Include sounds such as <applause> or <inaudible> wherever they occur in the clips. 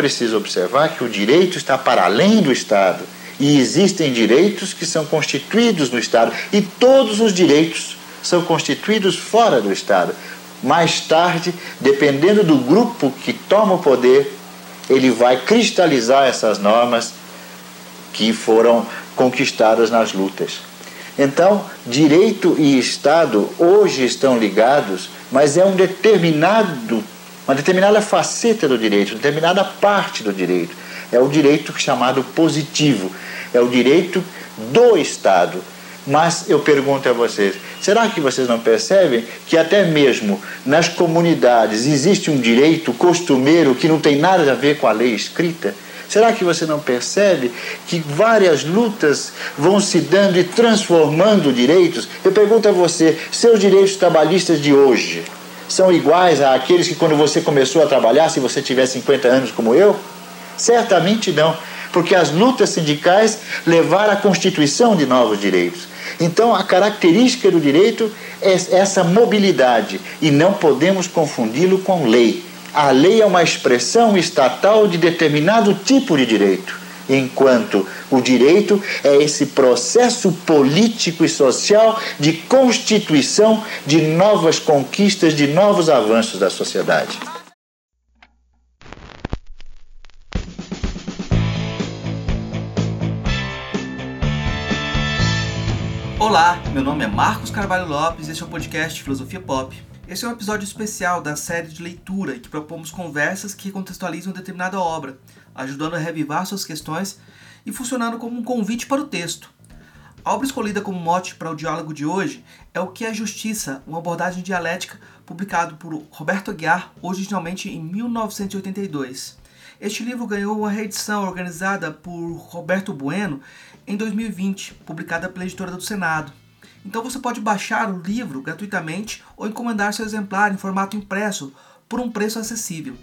preciso observar que o direito está para além do Estado e existem direitos que são constituídos no Estado e todos os direitos são constituídos fora do Estado. Mais tarde, dependendo do grupo que toma o poder, ele vai cristalizar essas normas que foram conquistadas nas lutas. Então, direito e Estado hoje estão ligados, mas é um determinado, uma determinada faceta do direito, determinada parte do direito. É o direito chamado positivo, é o direito do Estado. Mas eu pergunto a vocês: será que vocês não percebem que até mesmo nas comunidades existe um direito costumeiro que não tem nada a ver com a lei escrita? Será que você não percebe que várias lutas vão se dando e transformando direitos? Eu pergunto a você: seus direitos trabalhistas de hoje são iguais àqueles que quando você começou a trabalhar, se você tiver 50 anos como eu? Certamente não, porque as lutas sindicais levaram à constituição de novos direitos. Então, a característica do direito é essa mobilidade e não podemos confundi-lo com lei. A lei é uma expressão estatal de determinado tipo de direito, enquanto o direito é esse processo político e social de constituição de novas conquistas, de novos avanços da sociedade. Olá, meu nome é Marcos Carvalho Lopes e este é o podcast Filosofia Pop. Esse é um episódio especial da série de leitura em que propomos conversas que contextualizam determinada obra, ajudando a revivar suas questões e funcionando como um convite para o texto. A obra escolhida como mote para o diálogo de hoje é O que é Justiça, uma abordagem dialética, publicado por Roberto Aguiar, originalmente em 1982. Este livro ganhou uma reedição organizada por Roberto Bueno em 2020, publicada pela editora do Senado. Então você pode baixar o livro gratuitamente ou encomendar seu exemplar em formato impresso por um preço acessível.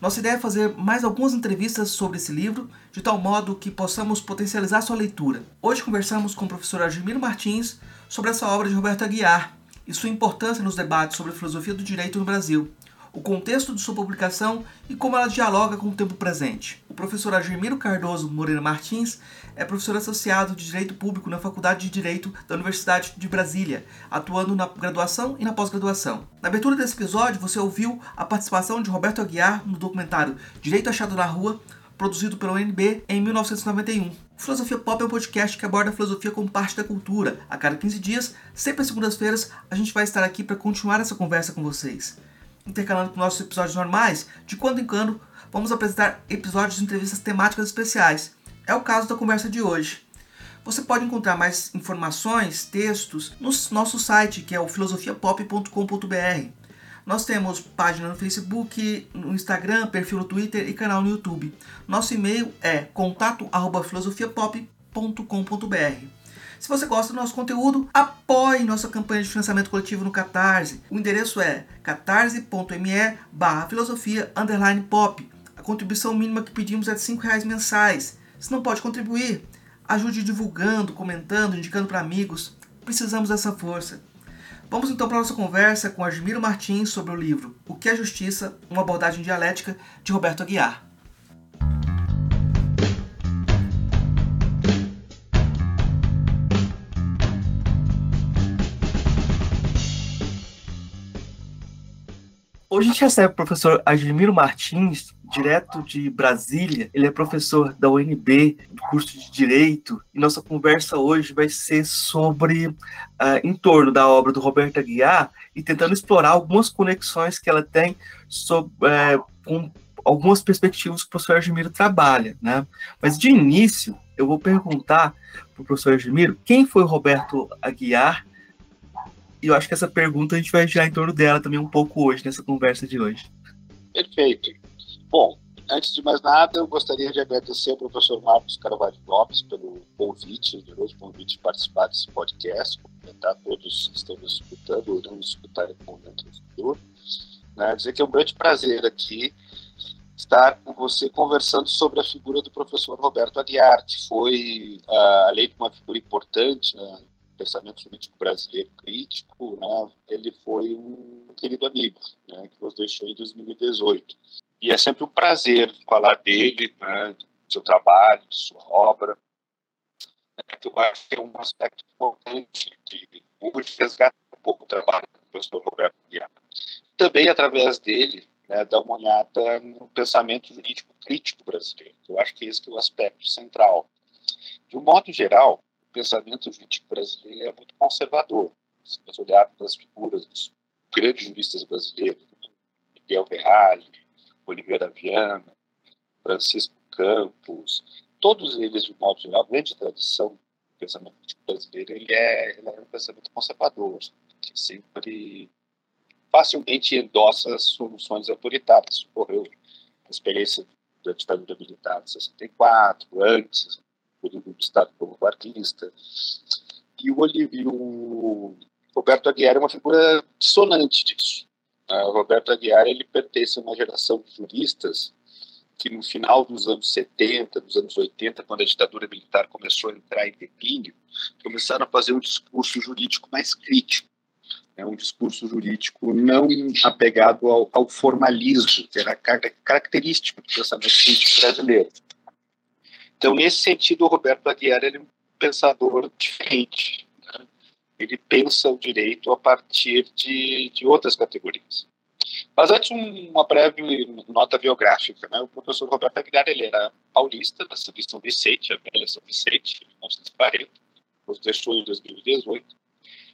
Nossa ideia é fazer mais algumas entrevistas sobre esse livro, de tal modo que possamos potencializar sua leitura. Hoje conversamos com o professor Argemiro Martins sobre essa obra de Roberto Aguiar e sua importância nos debates sobre filosofia do direito no Brasil o contexto de sua publicação e como ela dialoga com o tempo presente. O professor Argemiro Cardoso Moreira Martins é professor associado de Direito Público na Faculdade de Direito da Universidade de Brasília, atuando na graduação e na pós-graduação. Na abertura desse episódio, você ouviu a participação de Roberto Aguiar no documentário Direito Achado na Rua, produzido pela UNB em 1991. Filosofia Pop é um podcast que aborda a filosofia como parte da cultura. A cada 15 dias, sempre às segundas-feiras, a gente vai estar aqui para continuar essa conversa com vocês intercalando com nossos episódios normais, de quando em quando vamos apresentar episódios de entrevistas temáticas especiais. É o caso da conversa de hoje. Você pode encontrar mais informações, textos, no nosso site, que é o filosofiapop.com.br. Nós temos página no Facebook, no Instagram, perfil no Twitter e canal no YouTube. Nosso e-mail é contato@filosofiapop.com.br. Se você gosta do nosso conteúdo, apoie nossa campanha de financiamento coletivo no Catarse. O endereço é catarse.me barra filosofia underline pop. A contribuição mínima que pedimos é de R$ reais mensais. Se não pode contribuir, ajude divulgando, comentando, indicando para amigos. Precisamos dessa força. Vamos então para a nossa conversa com Admiro Martins sobre o livro O que é Justiça? Uma abordagem dialética de Roberto Aguiar. Hoje a gente recebe o professor Admiro Martins, direto de Brasília. Ele é professor da UNB, do curso de Direito, e nossa conversa hoje vai ser sobre, uh, em torno da obra do Roberto Aguiar, e tentando explorar algumas conexões que ela tem sobre, uh, com algumas perspectivas que o professor Admiro trabalha. Né? Mas, de início, eu vou perguntar para o professor Admiro quem foi Roberto Aguiar e eu acho que essa pergunta a gente vai girar em torno dela também um pouco hoje, nessa conversa de hoje. Perfeito. Bom, antes de mais nada, eu gostaria de agradecer ao professor Marcos Carvalho Lopes pelo convite, hoje, convite de participar desse podcast, cumprimentar todos que estão nos escutando ou não nos escutarem momento do futuro. Né? Dizer que é um grande prazer aqui estar com você conversando sobre a figura do professor Roberto Aguiar, que foi, uh, além de uma figura importante na pensamento jurídico brasileiro crítico, né, ele foi um querido amigo, né, que nos deixou em 2018. E é sempre um prazer falar dele, né, do seu trabalho, de sua obra. Eu acho que é um aspecto importante de resgatar um pouco o trabalho do professor Roberto Guiar. Também, através dele, né, dar uma olhada no pensamento jurídico crítico brasileiro. Eu acho que esse é o aspecto central. De um modo geral, pensamento jurídico brasileiro é muito conservador. Se nós olharmos as figuras dos grandes juristas brasileiros, Miguel Ferrari, Oliveira Viana, Francisco Campos, todos eles, de modo geral, grande tradição do pensamento brasileiro, ele é, ele é um pensamento conservador, que sempre facilmente endossa soluções autoritárias. Ocorreu a experiência da ditadura militar de 64, antes, Estado vanguardista. E o, e o Roberto Aguiar é uma figura dissonante disso. O Roberto Aguiar ele pertence a uma geração de juristas que no final dos anos 70, dos anos 80, quando a ditadura militar começou a entrar em declínio, começaram a fazer um discurso jurídico mais crítico, né, um discurso jurídico não apegado ao, ao formalismo, que era característico do pensamento crítico brasileiro. Então, nesse sentido, o Roberto Aguiar é um pensador diferente. Né? Ele pensa o direito a partir de, de outras categorias. Mas antes, um, uma breve nota biográfica. Né? O professor Roberto Aguiar ele era paulista, da de São Vicente, a velha São Vicente, em 1940, nos deixou em 2018,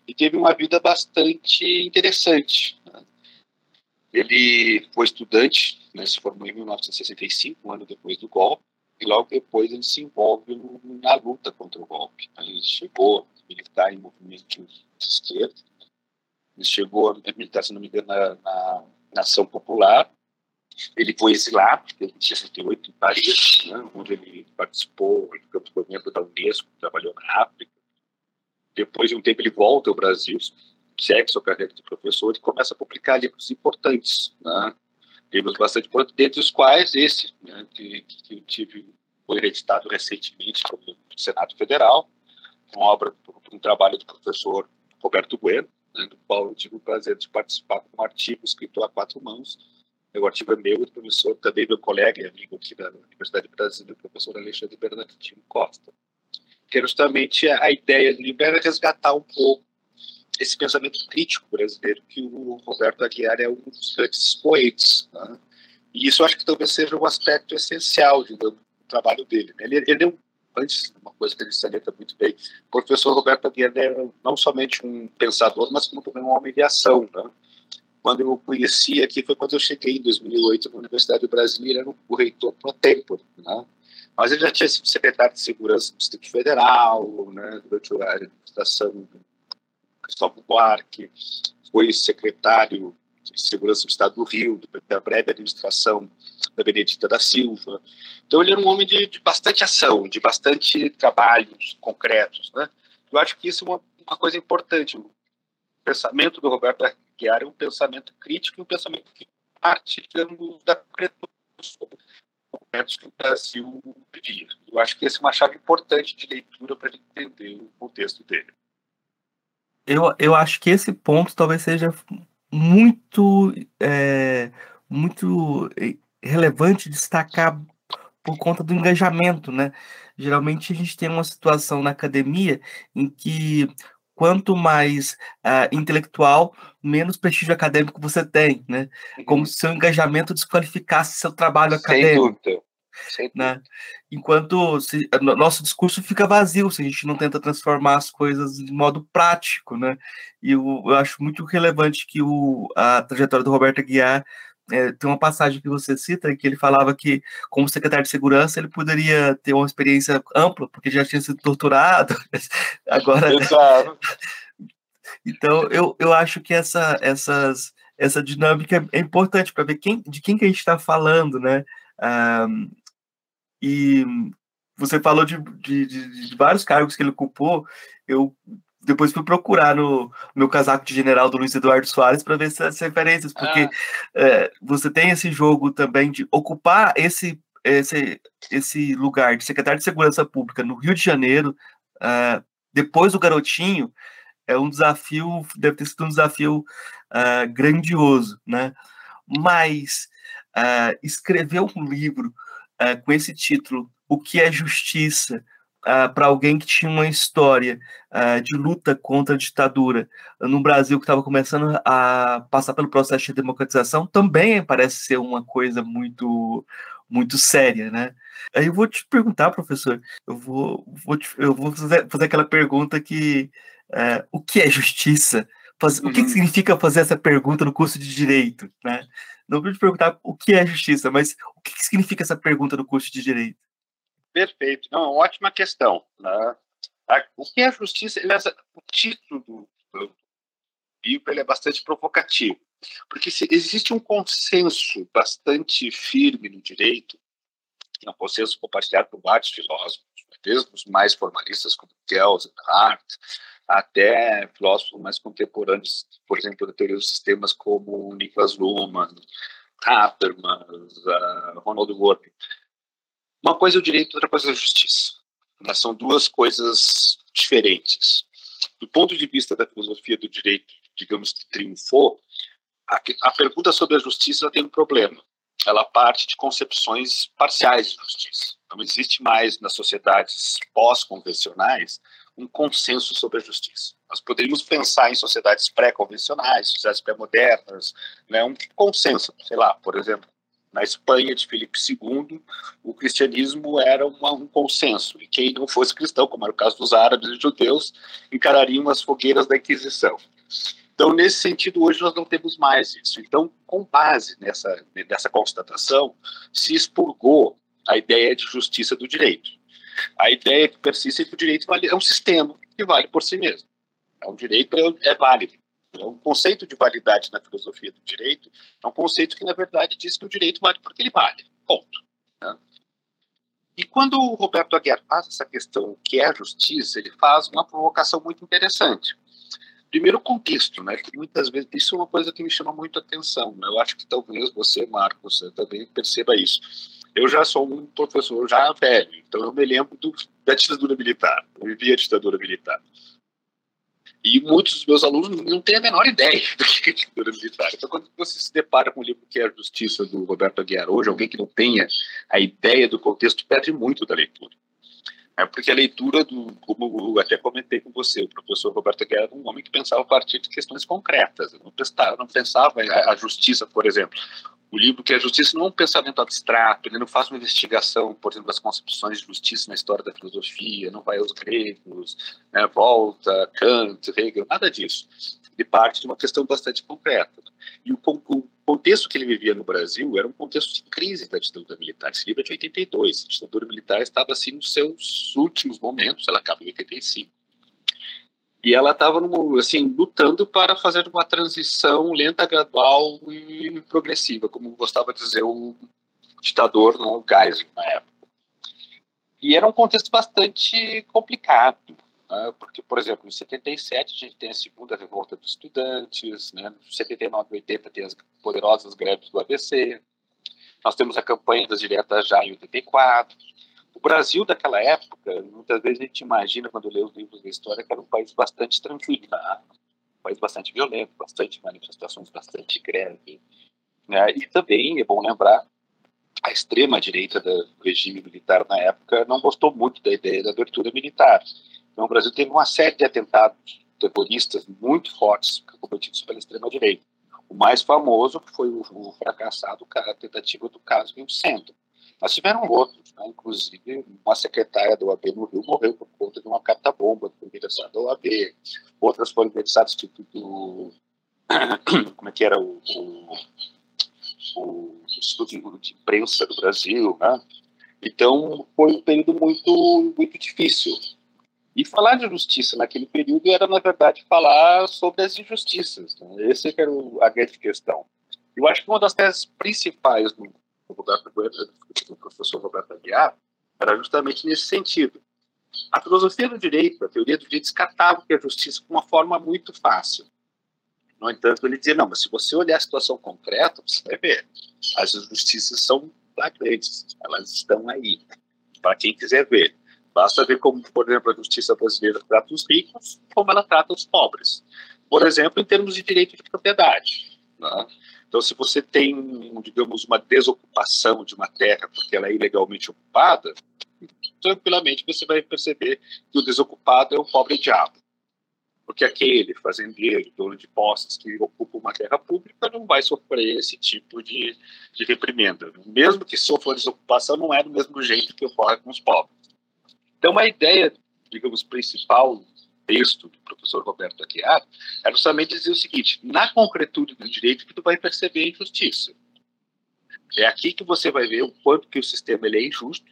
e teve uma vida bastante interessante. Né? Ele foi estudante, né, se formou em 1965, um ano depois do golpe, e logo depois ele se envolve na luta contra o golpe. Ele chegou a militar em movimentos de esquerda, ele chegou a militar, se não me engano, na, na, na Ação Popular, ele foi exilado em 68 em Paris, né, onde ele participou, foi membro da Unesco, trabalhou na África. Depois de um tempo ele volta ao Brasil, segue sua carreira de professor e começa a publicar livros importantes, né? Livros bastante importantes, dentre os quais esse, né, que, que eu tive, foi editado recentemente pelo Senado Federal, uma obra, um trabalho do professor Roberto Bueno, né, do qual eu tive o prazer de participar com um artigo escrito a quatro mãos. O artigo é meu, do professor, também meu colega e amigo aqui da Universidade de Brasília, o professor Alexandre Bernardino Costa. Que é justamente a ideia do livro era resgatar um pouco esse pensamento crítico brasileiro que o Roberto Aguiar é um dos grandes expoentes. Né? E isso acho que talvez seja um aspecto essencial do trabalho dele. Né? Ele, ele é um, antes, uma coisa que ele salienta muito bem, o professor Roberto Aguiar era não somente um pensador, mas como também um homem de ação. Né? Quando eu o conheci aqui foi quando eu cheguei em 2008 na Universidade Brasileira, era o reitor pro tempore, né? Mas ele já tinha sido secretário de Segurança do Distrito Federal, né, durante a administração Cristóvão Buarque, foi secretário de Segurança do Estado do Rio, da breve administração da Benedita da Silva. Então, ele era um homem de, de bastante ação, de bastante trabalhos concretos. Né? Eu acho que isso é uma, uma coisa importante. O pensamento do Roberto Aguiar é um pensamento crítico e um pensamento que parte, digamos, da momentos que o Brasil vivia. Eu acho que essa é uma chave importante de leitura para entender o contexto dele eu, eu acho que esse ponto talvez seja muito, é, muito relevante destacar por conta do engajamento, né? Geralmente a gente tem uma situação na academia em que quanto mais uh, intelectual, menos prestígio acadêmico você tem, né? Como uhum. se seu engajamento desqualificasse seu trabalho Sem acadêmico. Dúvida. Né? Enquanto se, nosso discurso fica vazio se a gente não tenta transformar as coisas de modo prático, né? E eu, eu acho muito relevante que o, a trajetória do Roberto Aguiar é, tem uma passagem que você cita que ele falava que, como secretário de segurança, ele poderia ter uma experiência ampla, porque já tinha sido torturado. <laughs> Agora. <laughs> então, eu, eu acho que essa, essas, essa dinâmica é importante para ver quem, de quem que a gente está falando, né? Um, e você falou de, de, de, de vários cargos que ele ocupou. Eu depois fui procurar no meu casaco de general do Luiz Eduardo Soares para ver essas referências, porque ah. é, você tem esse jogo também de ocupar esse, esse, esse lugar de secretário de Segurança Pública no Rio de Janeiro, uh, depois do garotinho, é um desafio, deve ter sido um desafio uh, grandioso, né? Mas uh, escrever um livro uh, com esse título, O que é Justiça, para alguém que tinha uma história de luta contra a ditadura no Brasil que estava começando a passar pelo processo de democratização, também parece ser uma coisa muito muito séria, né? Aí eu vou te perguntar, professor, eu vou, vou te, eu vou fazer, fazer aquela pergunta que é, o que é justiça? Faz, uhum. O que, uhum. significa fazer essa pergunta no curso de direito, né? Não vou te perguntar o que é justiça, mas o que, significa essa pergunta no curso de direito? Perfeito, não, ótima questão. Né? O que é justiça? Aliás, o título do, livro ele é bastante provocativo, porque existe um consenso bastante firme no direito, que é um consenso compartilhado por vários filósofos, desde os mais formalistas como Kelsen, Hart, até filósofos mais contemporâneos, por exemplo, da teoria dos sistemas como Niklas Luhmann, Habermas, uh, Ronald Worth. Uma coisa é o direito, outra coisa é a justiça. Mas são duas coisas diferentes. Do ponto de vista da filosofia do direito, digamos que triunfou, a, a pergunta sobre a justiça tem um problema. Ela parte de concepções parciais de justiça. Não existe mais nas sociedades pós-convencionais um consenso sobre a justiça. Nós poderíamos pensar em sociedades pré-convencionais, sociedades pré-modernas, né, um consenso, sei lá, por exemplo, na Espanha de Filipe II, o cristianismo era uma, um consenso, e quem não fosse cristão, como era o caso dos árabes e judeus, encarariam as fogueiras da Inquisição. Então, nesse sentido, hoje nós não temos mais isso. Então, com base nessa, nessa constatação, se expurgou a ideia de justiça do direito. A ideia que persiste é que o direito é um sistema que vale por si mesmo. É um direito é, é válido. É um conceito de validade na filosofia do direito é um conceito que, na verdade, diz que o direito vale porque ele vale. Ponto. Né? E quando o Roberto Aguiar faz essa questão, o que é a justiça, ele faz uma provocação muito interessante. Primeiro, o contexto, né? Que muitas vezes isso é uma coisa que me chama muito a atenção. Né? Eu acho que talvez você, Marcos, também perceba isso. Eu já sou um professor já velho, então eu me lembro do, da ditadura militar. Eu vivi a ditadura militar. E muitos dos meus alunos não têm a menor ideia <laughs> do que é ditadura militar. Então, quando você se depara com o livro que é a Justiça, do Roberto Aguiar, hoje, alguém que não tenha a ideia do contexto perde muito da leitura. É porque a leitura do, como eu até comentei com você, o professor Roberto Aguiar era um homem que pensava a partir de questões concretas. Não pensava, não pensava a justiça, por exemplo o livro que é a justiça não é um pensamento abstrato, ele não faz uma investigação, por exemplo, das concepções de justiça na história da filosofia, não vai aos gregos, né, volta, Kant, Hegel, nada disso. Ele parte de uma questão bastante concreta. E o, o contexto que ele vivia no Brasil era um contexto de crise da ditadura militar. Esse livro é de 82, a ditadura militar estava assim nos seus últimos momentos, ela acaba em 85. E ela estava assim lutando para fazer uma transição lenta, gradual e progressiva, como gostava de dizer o ditador no Geisel na época. E era um contexto bastante complicado, né? porque, por exemplo, em 77 a gente tem a segunda revolta dos estudantes, né? em 79 e 80 tem as poderosas greves do ABC, nós temos a campanha das diretas já em 84, o Brasil daquela época, muitas vezes a gente imagina, quando lê os livros da história, que era um país bastante tranquilo, né? um país bastante violento, bastante manifestações, bastante greve. Né? E também é bom lembrar, a extrema-direita do regime militar na época não gostou muito da ideia da abertura militar. Então o Brasil teve uma série de atentados terroristas muito fortes cometidos pela extrema-direita. O mais famoso foi o, o fracassado a tentativa do caso no centro mas tiveram outros, né? inclusive uma secretária da OAB no Rio morreu por conta de uma carta-bomba foi endereçada da OAB, outras foram endereçadas do, do <coughs> como é que era o, o, o Instituto de Imprensa do Brasil, né? Então, foi um período muito, muito difícil. E falar de justiça naquele período era, na verdade, falar sobre as injustiças. Né? Essa era a grande questão. Eu acho que uma das teses principais do Roberto professor Roberto Aguiar, era justamente nesse sentido. A filosofia do direito, a teoria do direito, descartava que a justiça com uma forma muito fácil. No entanto, ele dizia, não, mas se você olhar a situação concreta, você vai ver. As injustiças são flagrantes, elas estão aí, para quem quiser ver. Basta ver como, por exemplo, a justiça brasileira trata os ricos, como ela trata os pobres. Por exemplo, em termos de direito de propriedade. Né? Então, se você tem, digamos, uma desocupação de uma terra porque ela é ilegalmente ocupada, tranquilamente você vai perceber que o desocupado é o pobre diabo. Porque aquele fazendeiro, dono de posses que ocupa uma terra pública, não vai sofrer esse tipo de, de reprimenda. Mesmo que sofra desocupação, não é do mesmo jeito que ocorre com os pobres. Então, a ideia, digamos, principal texto do professor Roberto Aguiar é justamente dizer o seguinte: na concretude do direito que tu vai perceber a injustiça. É aqui que você vai ver o quanto que o sistema ele é injusto,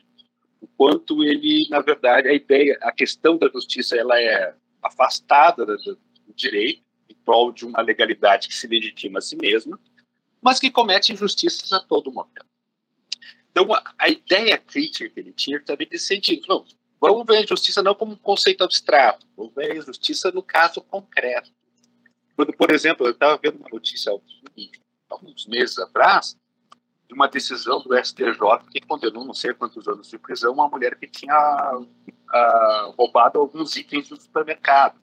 o quanto ele, na verdade, a ideia, a questão da justiça, ela é afastada do direito em prol de uma legalidade que se legitima a si mesma, mas que comete injustiças a todo momento. Então, a, a ideia crítica que ele tinha também nesse sentido. Não, vamos ver a justiça não como um conceito abstrato, vamos ver a justiça no caso concreto. Quando, por exemplo, eu estava vendo uma notícia alguns meses atrás, de uma decisão do STJ que condenou não sei quantos anos de prisão uma mulher que tinha uh, roubado alguns itens do supermercado.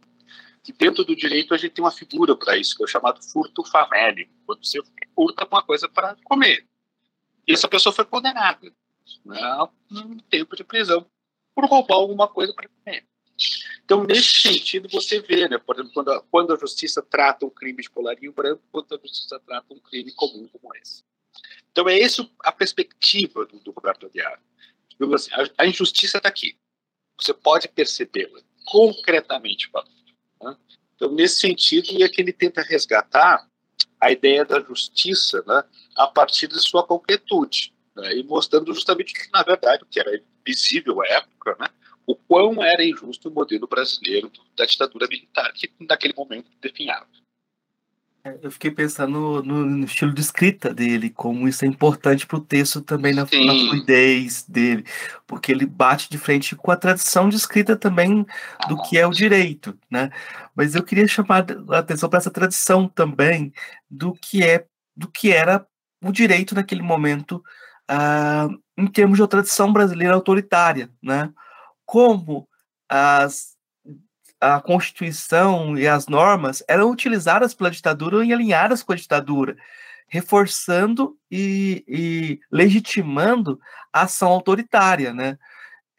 Dentro do direito a gente tem uma figura para isso, que é o chamado furto famélico, quando você furta alguma coisa para comer. E essa pessoa foi condenada né, a um tempo de prisão por roubar alguma coisa para comer. Então, nesse sentido, você vê, né, por exemplo, quando a, quando a justiça trata um crime de colarinho branco, quando a justiça trata um crime comum como esse. Então, é essa a perspectiva do, do Roberto Aguiar. Assim, a, a, injustiça está aqui. Você pode percebê-la concretamente. Né? Então, nesse sentido, é que ele tenta resgatar a ideia da justiça né, a partir de sua concretude, né, e mostrando justamente que, na verdade, o que era visível à época, né, o quão era injusto o modelo brasileiro da ditadura militar que, naquele momento, definhava. É, eu fiquei pensando no, no, estilo de escrita dele, como isso é importante para o texto também, na, na, fluidez dele, porque ele bate de frente com a tradição de escrita também do que é o direito, né? Mas eu queria chamar a atenção para essa tradição também do que é do que era o direito naquele momento, uh, em termos de uma tradição brasileira autoritária, né? Como as a Constituição e as normas eram utilizadas pela ditadura e alinhadas com a ditadura, reforçando e, e legitimando a ação autoritária, né?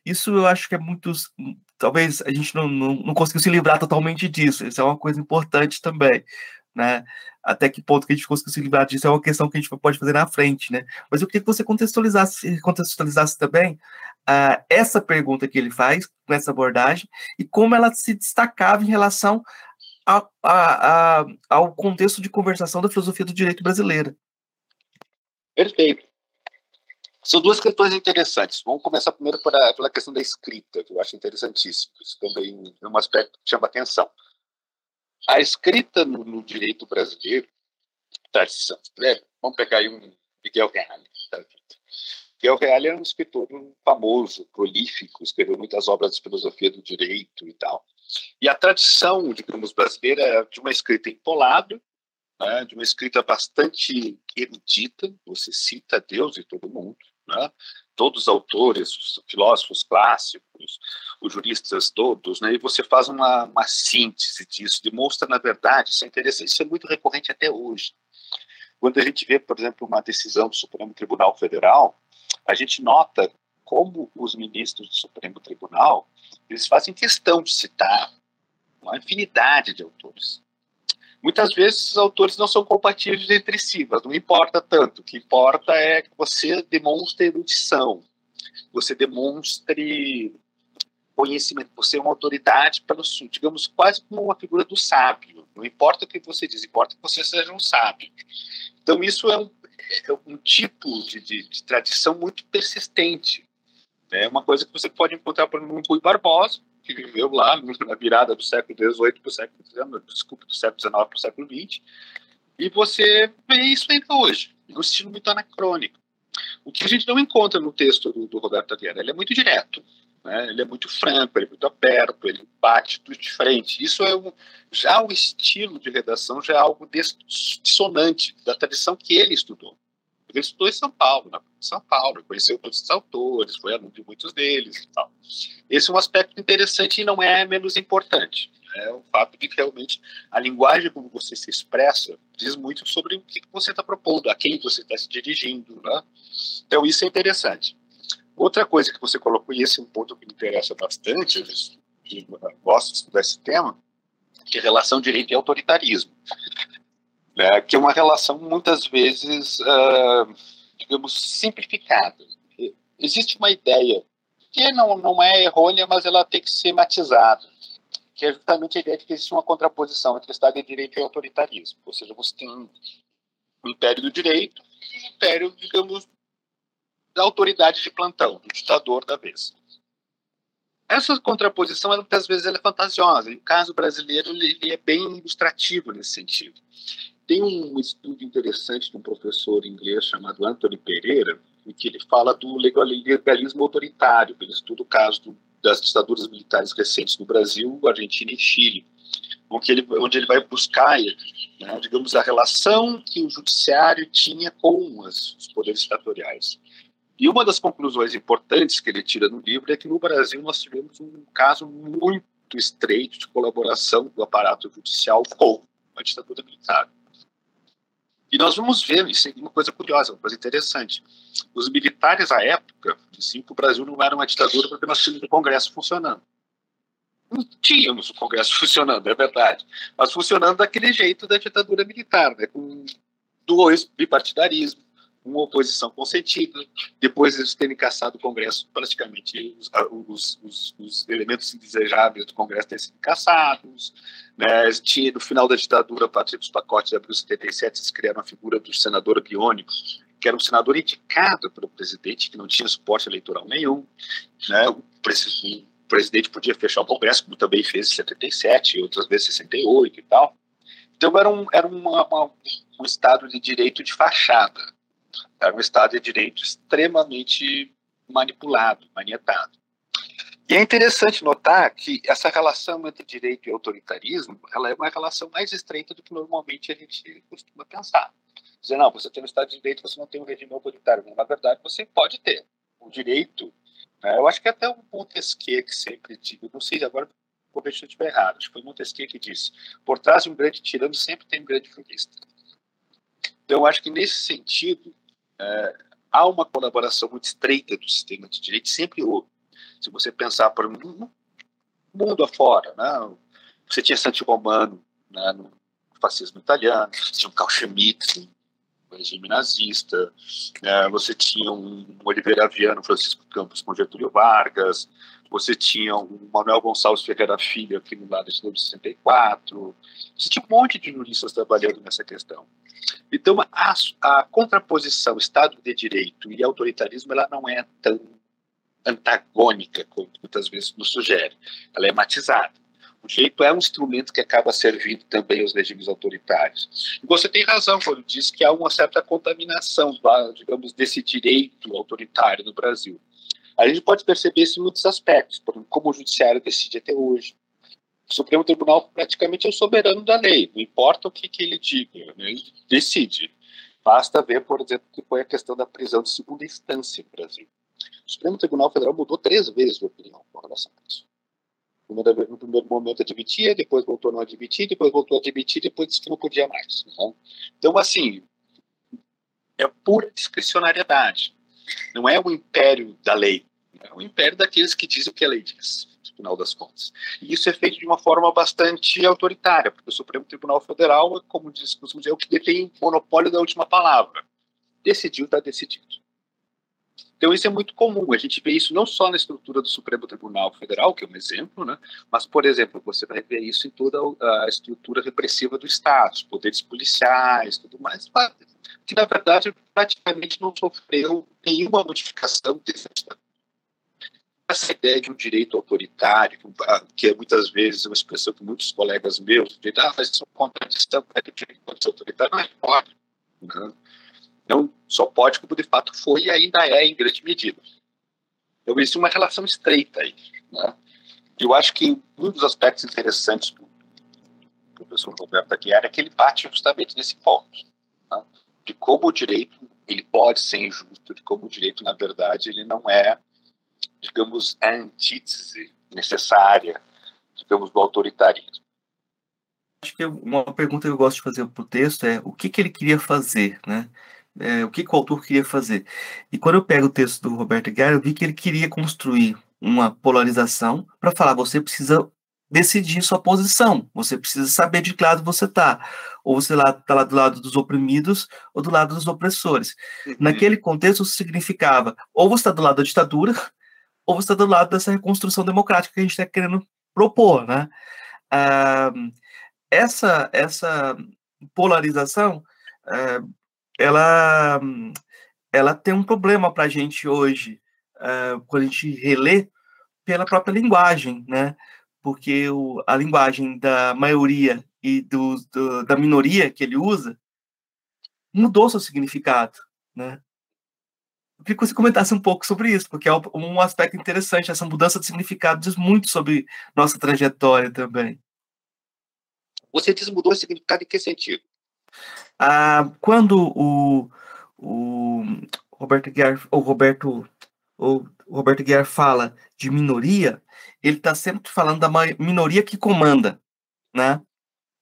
Isso eu acho que é muito. Talvez a gente não, não, não conseguiu se livrar totalmente disso, isso é uma coisa importante também, né? Até que ponto que a gente conseguiu se livrar disso é uma questão que a gente pode fazer na frente, né? Mas eu queria que você contextualizasse, contextualizasse também uh, essa pergunta que ele faz, com essa abordagem, e como ela se destacava em relação a, a, a, ao contexto de conversação da filosofia do direito brasileira. Perfeito. São duas questões interessantes. Vamos começar primeiro pela, pela questão da escrita, que eu acho interessantíssimo. Isso também é um aspecto que chama atenção. A escrita no, no direito brasileiro, tradição, né? vamos pegar aí um Miguel Reale, tá? Miguel Reale era um escritor famoso, prolífico, escreveu muitas obras de filosofia do direito e tal. E a tradição, digamos, brasileira é de uma escrita empolada, né, de uma escrita bastante erudita, você cita Deus e todo mundo, né, todos os autores, os filósofos clássicos, os juristas todos, né, e você faz uma, uma síntese disso, demonstra, na verdade, isso é interessante, isso é muito recorrente até hoje. Quando a gente vê, por exemplo, uma decisão do Supremo Tribunal Federal, a gente nota como os ministros do Supremo Tribunal eles fazem questão de citar uma infinidade de autores. Muitas vezes os autores não são compatíveis entre si, mas não importa tanto. O que importa é que você demonstre erudição, você demonstre conhecimento, você é uma autoridade para digamos, quase como uma figura do sábio. Não importa o que você diz, importa que você seja um sábio. Então isso é um, é um tipo de, de, de, tradição muito persistente. É uma coisa que você pode encontrar, por exemplo, no Rui Barbosa, que viveu lá na virada do século XVIII para o século XIX, desculpa, do século XIX para o século XX, e você vê isso ainda hoje, um estilo muito anacrônico. O que a gente não encontra no texto do, do Roberto Aguiar, ele é muito direto, né? ele é muito franco, ele é muito aberto, ele bate tudo de frente. Isso é um, já o estilo de redação já é algo dissonante da tradição que ele estudou. Ele estudou em São Paulo, na São Paulo, conheceu todos os autores, foi aluno de muitos deles e tal. Esse é um aspecto interessante e não é menos importante. É o fato de que realmente a linguagem como você se expressa diz muito sobre o que você está propondo, a quem você está se dirigindo. Né? Então, isso é interessante. Outra coisa que você colocou, e esse é um ponto que me interessa bastante, eu gosto de estudar esse tema, que é relação direito e autoritarismo. Né? Que é uma relação, muitas vezes, uh, digamos, simplificada. Existe uma ideia que não, não é errônea, mas ela tem que ser matizada que é justamente a ideia de que existe uma contraposição entre Estado de Direito e autoritarismo. Ou seja, você tem um império do direito e um império, digamos, da autoridade de plantão, do ditador da vez. Essa contraposição, muitas vezes, ela é fantasiosa. E o caso brasileiro ele é bem ilustrativo nesse sentido. Tem um estudo interessante de um professor inglês chamado Anthony Pereira, em que ele fala do legalismo autoritário. Ele estuda o caso do das ditaduras militares recentes no Brasil, Argentina e Chile, onde ele, onde ele vai buscar, né, digamos, a relação que o judiciário tinha com as, os poderes ditatoriais. E uma das conclusões importantes que ele tira no livro é que no Brasil nós tivemos um caso muito estreito de colaboração do aparato judicial com a ditadura militar. E nós vamos ver, isso é uma coisa curiosa, uma coisa interessante. Os militares, à época, diziam que o Brasil não era uma ditadura porque nós tínhamos o Congresso funcionando. Não tínhamos o Congresso <laughs> funcionando, é verdade. Mas funcionando daquele jeito da ditadura militar, né, com dois bipartidarismo, uma oposição consentida, depois eles terem caçado o Congresso, praticamente os, os, os, os elementos indesejáveis do Congresso terem sido caçados. Né? Tinha, no final da ditadura, a partir dos pacotes de abril de 77, eles criaram a figura do senador biônico, que era um senador indicado pelo presidente, que não tinha suporte eleitoral nenhum. Né? O, presidente, podia fechar o Congresso, como também fez em 77, e outras vezes em 68 e tal. Então era um, era uma, uma, um Estado de direito de fachada era um Estado de Direito extremamente manipulado, manietado. E é interessante notar que essa relação entre direito e autoritarismo ela é uma relação mais estreita do que normalmente a gente costuma pensar. Dizer, não, você tem um Estado de Direito, você não tem um regime autoritário. na verdade, você pode ter. O direito, né, eu acho que até o Montesquieu que sempre digo, não sei, agora ver se eu estiver errado, acho que foi Montesquieu que disse, por trás de um grande tirano sempre tem um grande jurista. Então, eu acho que nesse sentido, é, há uma colaboração muito estreita do sistema de direito, sempre houve. Se você pensar para o mundo afora, né? você tinha Santi Romano né, no fascismo italiano, você tinha um Carl Schmitt no regime nazista, né, você tinha um Oliveira Viano, Francisco Campos com Getúlio Vargas, você tinha um Manuel Gonçalves Ferreira Filho aqui no lado de 64, você tinha um monte de juristas trabalhando nessa questão. Então, a, a contraposição Estado de Direito e autoritarismo ela não é tão antagônica como muitas vezes nos sugere. Ela é matizada. O direito é um instrumento que acaba servindo também aos regimes autoritários. E você tem razão quando diz que há uma certa contaminação, digamos, desse direito autoritário no Brasil. A gente pode perceber isso em muitos aspectos, como o judiciário decide até hoje, o Supremo Tribunal praticamente é o soberano da lei, não importa o que, que ele diga, né? ele decide. Basta ver, por exemplo, que foi a questão da prisão de segunda instância no Brasil. O Supremo Tribunal Federal mudou três vezes de opinião com relação a isso. No primeiro momento admitia, depois voltou a não admitir, depois voltou a admitir, depois disse que não podia mais. Né? Então, assim, é pura discricionariedade. Não é o império da lei, é o império daqueles que dizem o que a lei diz final das contas. E isso é feito de uma forma bastante autoritária, porque o Supremo Tribunal Federal, como diz, é o que detém o monopólio da última palavra. Decidiu, está decidido. Então isso é muito comum, a gente vê isso não só na estrutura do Supremo Tribunal Federal, que é um exemplo, né, mas, por exemplo, você vai ver isso em toda a estrutura repressiva do Estado, os poderes policiais, tudo mais, que na verdade praticamente não sofreu nenhuma modificação desse essa ideia de um direito autoritário, que é muitas vezes uma expressão que muitos colegas meus dizem, ah, mas isso é uma contradição, é que o direito autoritário não é pode. Né? Não só pode, como de fato foi e ainda é em grande medida. Então, existe uma relação estreita aí. Né? Eu acho que um dos aspectos interessantes do professor Roberto Aguiar é que ele bate justamente nesse ponto, né? de como o direito ele pode ser injusto, de como o direito, na verdade, ele não é, digamos, a antítese necessária, digamos, do autoritarismo. Acho que uma pergunta que eu gosto de fazer para o texto é o que, que ele queria fazer, né? É, o que, que o autor queria fazer. E quando eu pego o texto do Roberto Guerra, eu vi que ele queria construir uma polarização para falar, você precisa decidir sua posição. Você precisa saber de que lado você está. Ou você está lá do lado dos oprimidos ou do lado dos opressores. Uhum. Naquele contexto, isso significava ou você está do lado da ditadura ou você está do lado dessa reconstrução democrática que a gente está querendo propor. Né? Ah, essa, essa polarização, ah, ela, ela tem um problema para a gente hoje, ah, quando a gente relê pela própria linguagem, né? porque o, a linguagem da maioria e do, do, da minoria que ele usa mudou seu significado, né? Eu queria que você comentasse um pouco sobre isso, porque é um aspecto interessante. Essa mudança de significado diz muito sobre nossa trajetória também. Você diz mudou o significado em que sentido? Ah, quando o, o Roberto Guiar, o Roberto, o Roberto Guiar fala de minoria, ele está sempre falando da minoria que comanda, né?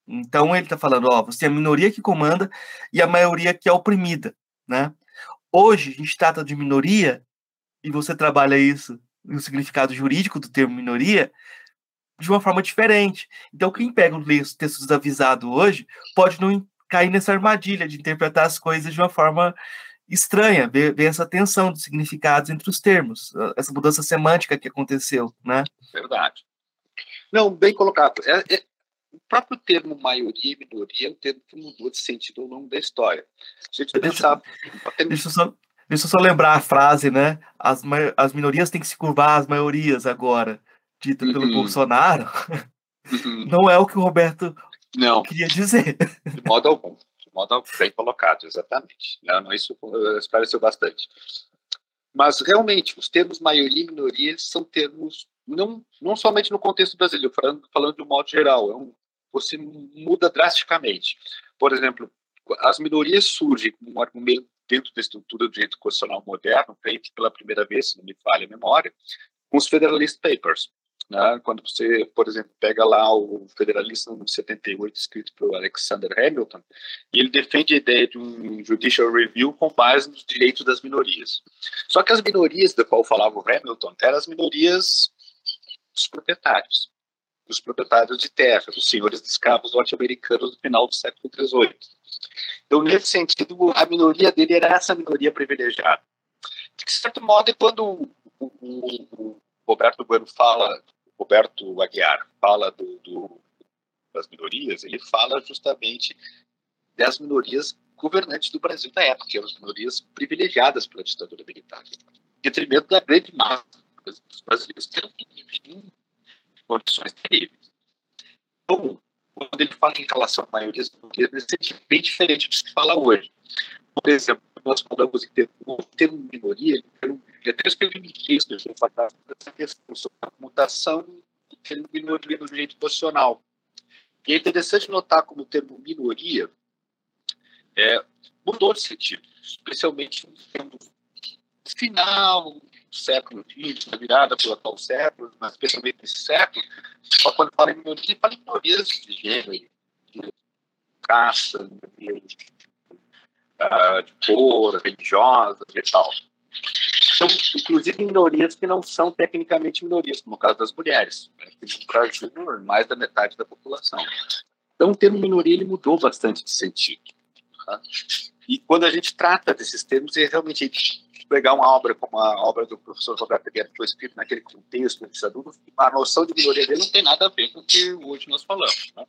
Então ele está falando, ó, você é a minoria que comanda e a maioria que é oprimida, né? Hoje a gente trata de minoria e você trabalha isso no significado jurídico do termo minoria de uma forma diferente. Então quem pega os textos desavisados hoje pode não cair nessa armadilha de interpretar as coisas de uma forma estranha ver, ver, essa tensão de significados entre os termos, essa mudança semântica que aconteceu, né? Verdade. Não, bem colocado. É, é, o próprio termo maioria e minoria é um termo que mudou de sentido ao longo da história. A gente pensar... deixa, eu só, deixa eu só lembrar a frase, né? As, as minorias têm que se curvar às maiorias agora, dita uhum. pelo Bolsonaro. Uhum. Não é o que o Roberto não. queria dizer. De modo algum modo bem colocado, exatamente. Não, isso esclareceu bastante. Mas, realmente, os termos maioria e minoria são termos, não, não somente no contexto brasileiro, falando, falando de um modo geral, é um, você muda drasticamente. Por exemplo, as minorias surgem como um argumento dentro da estrutura do direito constitucional moderno, feito pela primeira vez, se não me falha a memória, com os Federalist Papers. Né? Quando você, por exemplo, pega lá o Federalista número 78, escrito por Alexander Hamilton, e ele defende a ideia de um judicial review com base nos direitos das minorias. Só que as minorias da qual falava o Hamilton eram as minorias dos proprietários, dos proprietários de terra, dos senhores de escravos norte-americanos do final do século XVIII. Então, nesse sentido, a minoria dele era essa minoria privilegiada. De certo modo, quando o, o, o Roberto Bueno fala Roberto Aguiar fala do, do, das minorias, ele fala justamente das minorias governantes do Brasil da época, que eram as minorias privilegiadas pela ditadura militar, em detrimento da grande massa dos brasileiros que eram em condições terríveis. Então, quando ele fala em relação à maioria das minorias, é bem diferente do que se fala hoje. Por exemplo, nós falamos em ter, um termo minoria, ele eu até escrevi um texto essa questão sobre a mutação do termo minoria no direito constitucional. E é interessante notar como o termo minoria é, mudou de sentido, especialmente no final século XX, na virada para o atual século, mas especialmente nesse século, só quando fala em minoria, fala em minorias de gênero, de caça, de, uh, de cor, religiosa e tal são, inclusive, minorias que não são tecnicamente minorias, como o caso das mulheres, né, que Brasil mais da metade da população. Então, o termo minoria ele mudou bastante de sentido. Tá? E quando a gente trata desses termos, é realmente pegar uma obra como a obra do professor Roberto Guerra, que foi escrito naquele contexto a noção de minoria dele não tem nada a ver com o que hoje nós falamos. Né?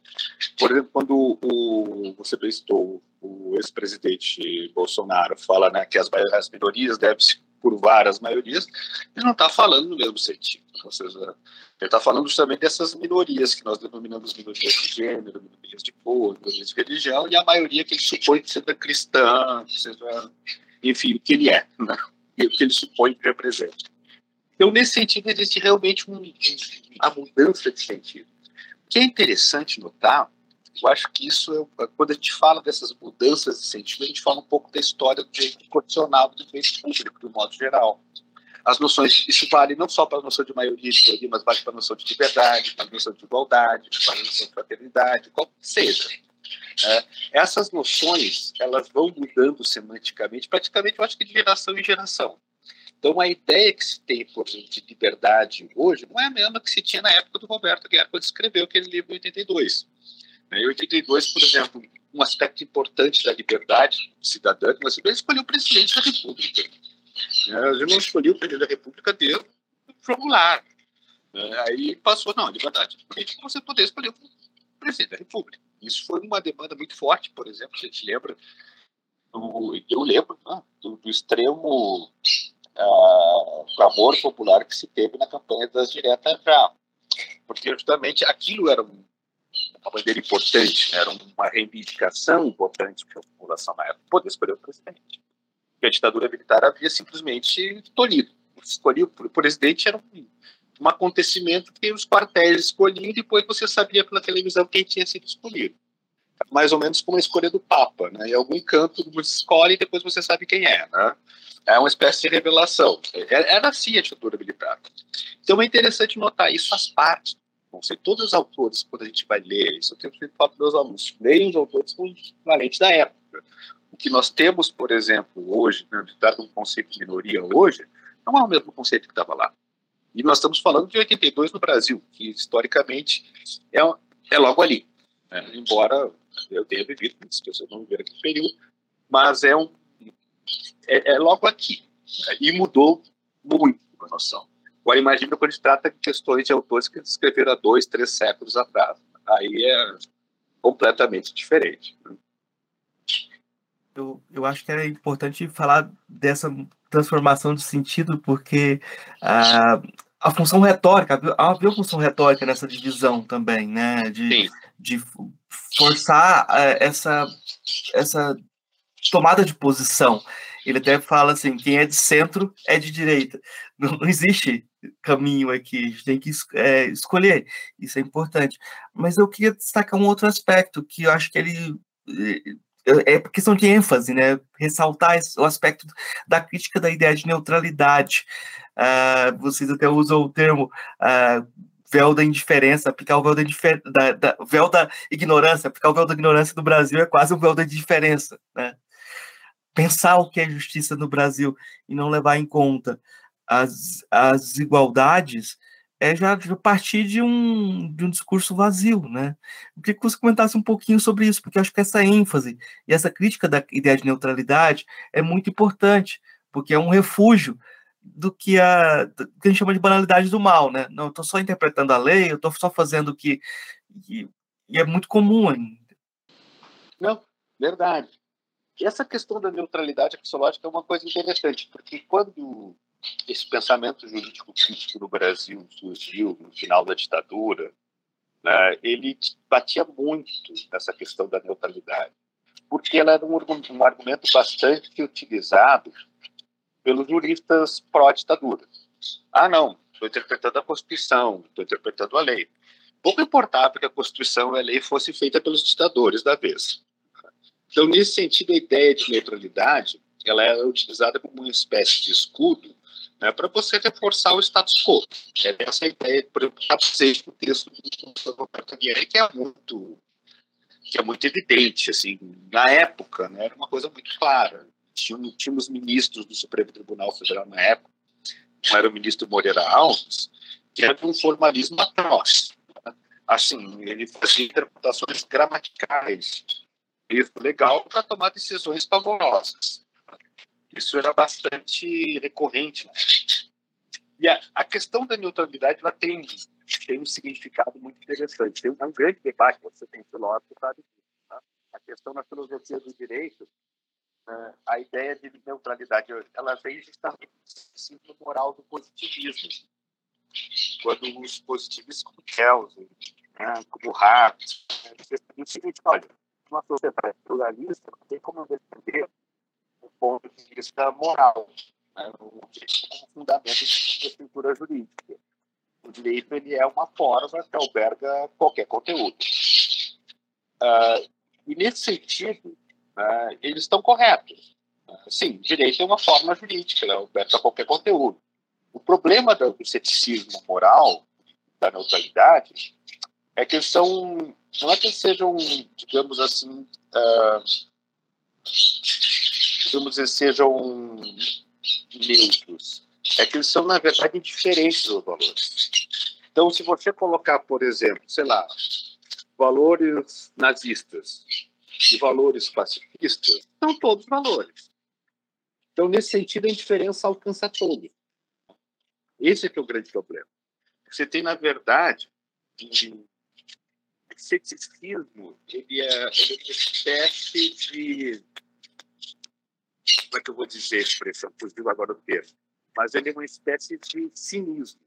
Por exemplo, quando o, você prestou o ex-presidente Bolsonaro fala né, que as, as minorias devem se curvar as maiorias, ele não está falando no mesmo sentido. Ou seja, ele está falando justamente dessas minorias que nós denominamos minorias de gênero, minorias de cor, minorias de religião, e a maioria que ele supõe que seja cristã, que seja, enfim, o que ele é, né? o que ele supõe que representa. Então, nesse sentido, existe realmente um, mudança de sentido. O que é interessante notar eu acho que isso, é, quando a gente fala dessas mudanças de sentido, a gente fala um pouco da história do direito condicional do direito público, de modo geral. As noções, isso vale não só para a noção de maioria mas vale para a noção de liberdade, para a noção de igualdade, para a noção de fraternidade, qual que seja. É, essas noções, elas vão mudando semanticamente, praticamente, eu acho que de geração em geração. Então, a ideia que se tem, por exemplo, de liberdade hoje não é a mesma que se tinha na época do Roberto Guerra, quando escreveu aquele livro em 82. Em 82, por exemplo, um aspecto importante da liberdade cidadã, que você escolheu o presidente da República. A gente não escolheu o presidente da República deu formulário. Aí passou, não, liberdade. Você poder escolher o presidente da República. Isso foi uma demanda muito forte, por exemplo, a gente lembra, do, eu lembro né, do, do, extremo uh, clamor popular que se teve na campanha das diretas já. Porque justamente aquilo era um, uma bandeira importante, né, era uma reivindicação importante para a população na época, poder escolher o presidente. Porque a ditadura militar havia simplesmente tolhido. Escolher o presidente era um um acontecimento que os quartéis escolhiam e depois você sabia pela televisão quem tinha sido escolhido. Mais ou menos como a escolha do Papa, né? Em algum canto você escolhe e depois você sabe quem é, né? É uma espécie de revelação. É, era assim a ditadura militar. Então é interessante notar isso faz parte. Não sei, todos os autores, quando a gente vai ler, isso eu tenho falado para meus alunos, leiam os autores com valentes da época. O que nós temos, por exemplo, hoje, né, dado um conceito de minoria hoje, não é o mesmo conceito que estava lá. E nós estamos falando de 82 no Brasil, que historicamente é, é logo ali. Né? Embora eu tenha vivido, se pessoas não viveram aquele período, mas é, um, é, é logo aqui. Né? E mudou muito a noção. Agora, imagina quando gente trata de questões de autores que escreveram há dois, três séculos atrás. Aí é completamente diferente. Né? Eu, eu acho que era importante falar dessa transformação de sentido, porque a, a função retórica, havia função retórica nessa divisão também, né? De, de forçar é, essa, essa tomada de posição. Ele até fala assim: quem é de centro é de direita. <laughs> Não, não existe caminho aqui, a gente tem que é, escolher. Isso é importante. Mas eu queria destacar um outro aspecto que eu acho que ele é questão de ênfase, né? Ressaltar o aspecto da crítica da ideia de neutralidade. Uh, vocês até usam o termo uh, véu da indiferença, aplicar o véu da, da, da, véu da ignorância, aplicar o véu da ignorância no Brasil é quase um véu da indiferença, né? Pensar o que é justiça no Brasil e não levar em conta as, as desigualdades é já, partir de um, de um discurso vazio, né? Eu queria que você comentasse um pouquinho sobre isso, porque acho que essa ênfase e essa crítica da ideia de neutralidade é muito importante, porque é um refúgio do que a, do que a gente chama de banalidade do mal, né? Não, eu estou só interpretando a lei, eu estou só fazendo o que, que, e é muito comum ainda. Não, verdade. E essa questão da neutralidade axiológica é uma coisa interessante, porque quando esse pensamento jurídico crítico no Brasil surgiu no final da ditadura, né, ele batia muito nessa questão da neutralidade, porque ela era um, um argumento bastante utilizado pelos juristas pró-ditadura. Ah, não, estou interpretando a Constituição, estou interpretando a lei. Pouco importava que a Constituição e a lei fossem feitas pelos ditadores da vez. Então, nesse sentido, a ideia de neutralidade ela é utilizada como uma espécie de escudo né, para você reforçar o status quo. É essa ideia, por exemplo, que o texto do Roberto Guerra, que é muito que é muito evidente, assim, na época, né, era uma coisa muito clara. Tínhamos, ministros do Supremo Tribunal Federal na época, como era o ministro Moreira Alves, que era um formalismo atroz. Né? Assim, ele fazia interpretações gramaticais, isso legal para tomar decisões pavorosas. Isso era bastante recorrente. E a, a questão da neutralidade ela tem, tem um significado muito interessante. Tem um, um grande debate, você tem filósofo, sabe tá? A questão na filosofia do direito, né, a ideia de neutralidade, ela vem justamente no moral do positivismo. Quando os positivistas como Kelsen, né, como Hart, né, seguinte, olha, uma sociedade pluralista tem como defender ponto de vista moral, né, o fundamento de estrutura jurídica. O direito ele é uma forma que alberga qualquer conteúdo. Uh, e nesse sentido, uh, eles estão corretos. Sim, direito é uma forma jurídica, ela é aberta a qualquer conteúdo. O problema do ceticismo moral, da neutralidade, é que eles são, não é que eles sejam, digamos assim, dizer, sejam neutros. É que eles são, na verdade, diferentes dos valores. Então, se você colocar, por exemplo, sei lá, valores nazistas e valores pacifistas, são todos valores. Então, nesse sentido, a indiferença alcança todos. Esse é que é o grande problema. Você tem, na verdade, um ceticismo, ele é uma espécie de... Como é que eu vou dizer a expressão? Fugiu agora o termo. Mas ele é uma espécie de cinismo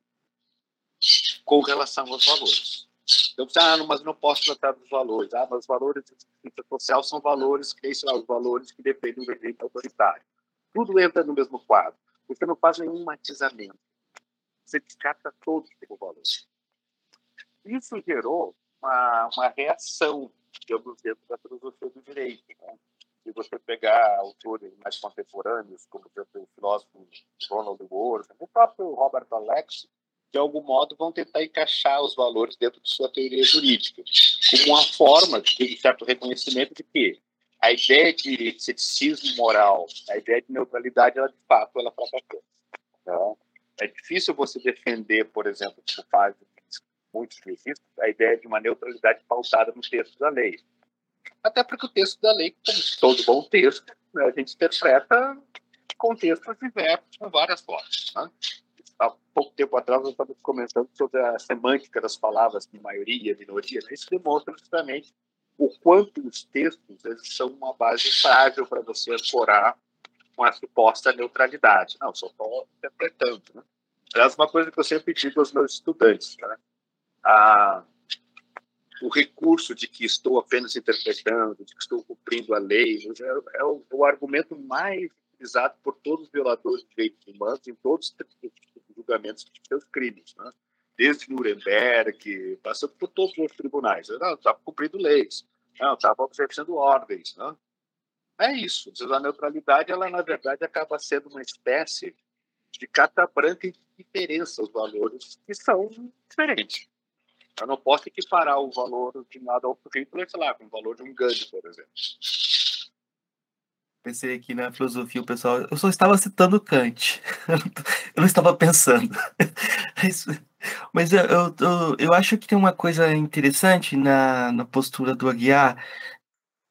com relação aos valores. Então, ah, mas não posso tratar dos valores. Ah, mas os valores de social são valores que, lá, os valores que dependem do regime autoritário. Tudo entra no mesmo quadro. Você não faz nenhum matizamento. Você descarta todos os valores. Isso gerou uma, uma reação, digamos, dentro da filosofia do direito. Né? Se você pegar autores mais contemporâneos, como o filósofo Ronald Ward, o próprio Robert Alex, de algum modo, vão tentar encaixar os valores dentro de sua teoria jurídica, como uma forma de certo reconhecimento de que a ideia de ceticismo moral, a ideia de neutralidade, ela de fato ela fracassou. Então, é difícil você defender, por exemplo, como faz muitos juristas, a ideia de uma neutralidade pautada no texto da lei. Até porque o texto da lei, como todo bom texto, né, a gente interpreta contextos diversos com várias formas. Né? há pouco tempo atrás nós estávamos comentando sobre a semântica das palavras de maioria, minoria. Né? Isso demonstra justamente o quanto os textos eles são uma base frágil para você ancorar com a suposta neutralidade. Não, só estou interpretando. Né? Aliás, uma coisa que eu sempre digo aos meus estudantes, né? a, o recurso de que estou apenas interpretando, de que estou cumprindo a lei, é, é, o, é o argumento mais utilizado por todos os violadores de direitos humanos em todos os julgamentos de seus crimes, né? desde Nuremberg, passando por todos os tribunais. Não, estava cumprindo leis, não, estava obedecendo ordens. Né? É isso. A neutralidade, ela na verdade acaba sendo uma espécie de carta branca de diferença os valores que são diferentes. Eu não posso equiparar o valor de nada ao Hitler, sei lá, com o valor de um Gandhi, por exemplo. Pensei aqui na filosofia, o pessoal. Eu só estava citando Kant. <laughs> Eu não estava pensando. <laughs> Mas eu, eu, eu, acho que tem uma coisa interessante na, na postura do Aguiar,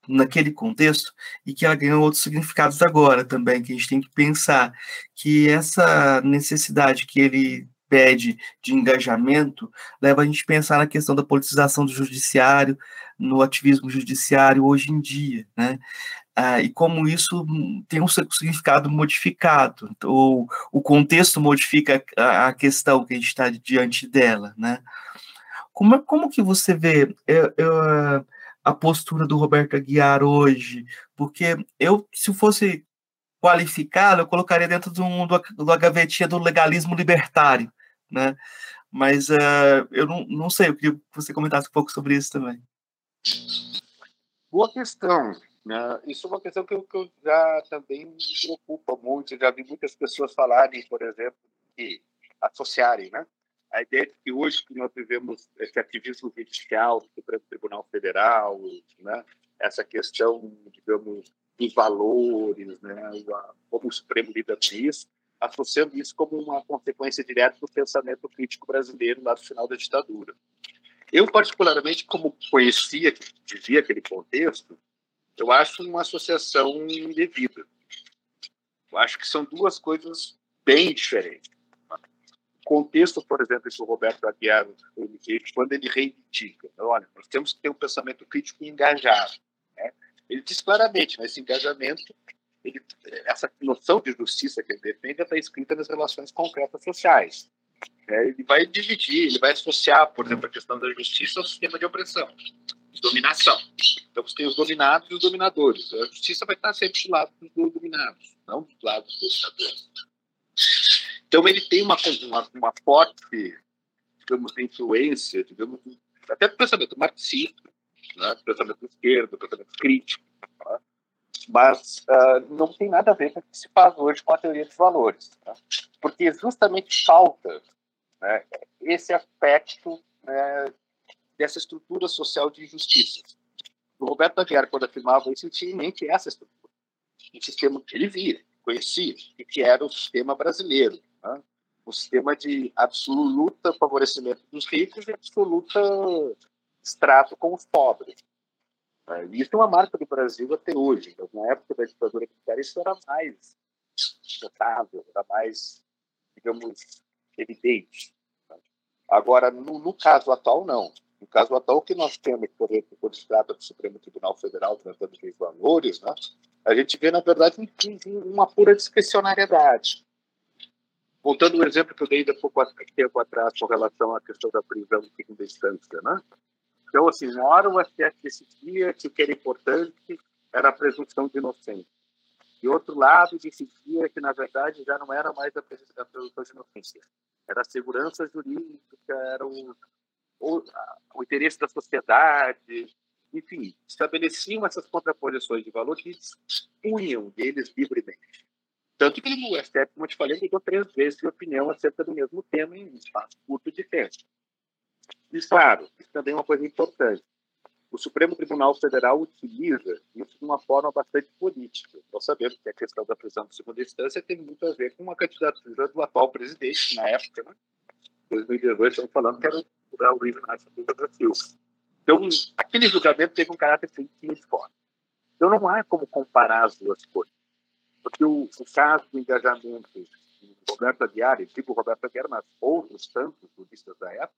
naquele contexto, e que ela ganhou outros significados agora também, que a gente tem que pensar que essa necessidade que ele pede de engajamento leva a gente a pensar na questão da politização do judiciário, no ativismo judiciário hoje em dia, né? Ah, e como isso tem um significado modificado, ou o contexto modifica a, questão que a gente está diante dela, né? Como, é, como que você vê eu, eu, a postura do Roberto Aguiar hoje? Porque eu, se fosse qualificá-lo, eu colocaria dentro do, do, da gavetinha do legalismo libertário, né? Mas uh, eu não, não sei, eu queria que você comentasse um pouco sobre isso também. Boa questão. Né? Isso é uma questão que eu, que eu, já também me preocupa muito. Já vi muitas pessoas falarem, por exemplo, que associarem né? a ideia de que hoje que nós vivemos esse ativismo judicial do Supremo Tribunal Federal, né? essa questão, digamos, dos valores, né? como o Supremo lida com isso, associando isso como uma consequência direta do pensamento crítico brasileiro lá do final da ditadura. Eu, particularmente, como conhecia, vivia aquele contexto, eu acho uma associação indevida. Eu acho que são duas coisas bem diferentes. O contexto, por exemplo, que o Roberto Aguiar, quando ele reivindica, olha, nós temos que ter um pensamento crítico engajado. Né? Ele diz claramente, mas esse engajamento, ele, essa noção de justiça que ele defende está escrita nas relações concretas sociais. É, ele vai dividir, ele vai associar, por exemplo, a questão da justiça ao sistema de opressão dominação. Então você tem os dominados e os dominadores. A justiça vai estar sempre do lado dos dominados, não do lado dos dominadores. Então ele tem uma, uma, uma forte, digamos, influência, digamos, até do pensamento marxista, né? pensamento esquerdo, pensamento crítico. Né? Mas uh, não tem nada a ver com o que se faz hoje com a teoria dos valores, né? porque justamente falta né, esse aspecto né, dessa estrutura social de injustiça. O Roberto Aguiar, quando afirmava isso, ele tinha em mente essa estrutura, um sistema que ele via, conhecia, e que era o sistema brasileiro, né? um sistema de absoluta favorecimento dos ricos e absoluta extrato com os pobres. É, isso é uma marca do Brasil até hoje. Na época da ditadura militar, isso era mais notável, era mais, digamos, evidente. Agora, no, no caso atual, não. No caso atual, o que nós temos, por exemplo, quando se trata do Supremo Tribunal Federal tratando de valores, né, a gente vê, na verdade, uma pura discricionariedade. Voltando ao exemplo que eu dei ainda pouco tempo atrás com relação à questão da prisão em segunda instância, né? Então, assim, na hora o STF decidia que o que era importante era a presunção de inocência. E outro lado decidia que, na verdade, já não era mais a presunção de inocência. Era a segurança jurídica, era o, o, o interesse da sociedade, enfim, estabeleciam essas contraposições de valor que punham deles livremente. Tanto que no STF, como eu te falei, mudou três vezes de opinião acerca do mesmo tema em um espaço curto de tempo. E, claro, isso também é uma coisa importante. O Supremo Tribunal Federal utiliza isso de uma forma bastante política. Nós sabemos que a questão da prisão de segunda instância tem muito a ver com a candidatura do atual presidente, na época, né? 2018, estamos falando que era o Luiz Inácio Lula Silva. Então, aquele julgamento teve um caráter muito forte. Então, não há como comparar as duas coisas. Porque o, o caso do engajamento do Roberto Aguiar, e digo Roberto Aguiar, mas outros tantos juristas da época,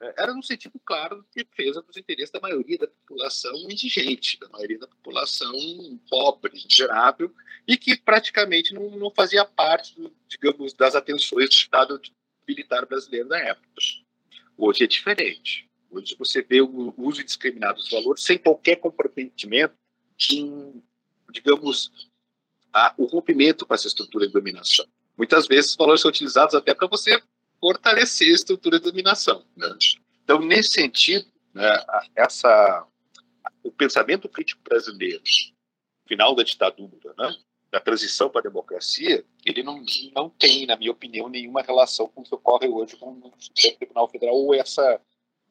era no sentido claro de defesa dos interesses da maioria da população indigente, da maioria da população pobre, miserável, e que praticamente não, não fazia parte, digamos, das atenções do Estado militar brasileiro da época. Hoje é diferente. Hoje você vê o uso indiscriminado dos valores sem qualquer comprometimento em, digamos, a, o rompimento com essa estrutura de dominação. Muitas vezes os valores são utilizados até para você fortalecer a estrutura de dominação. Né? Então, nesse sentido, né, essa, o pensamento crítico brasileiro, final da ditadura, né, da transição para a democracia, ele não, não tem, na minha opinião, nenhuma relação com o que ocorre hoje com o Supremo Tribunal Federal ou essa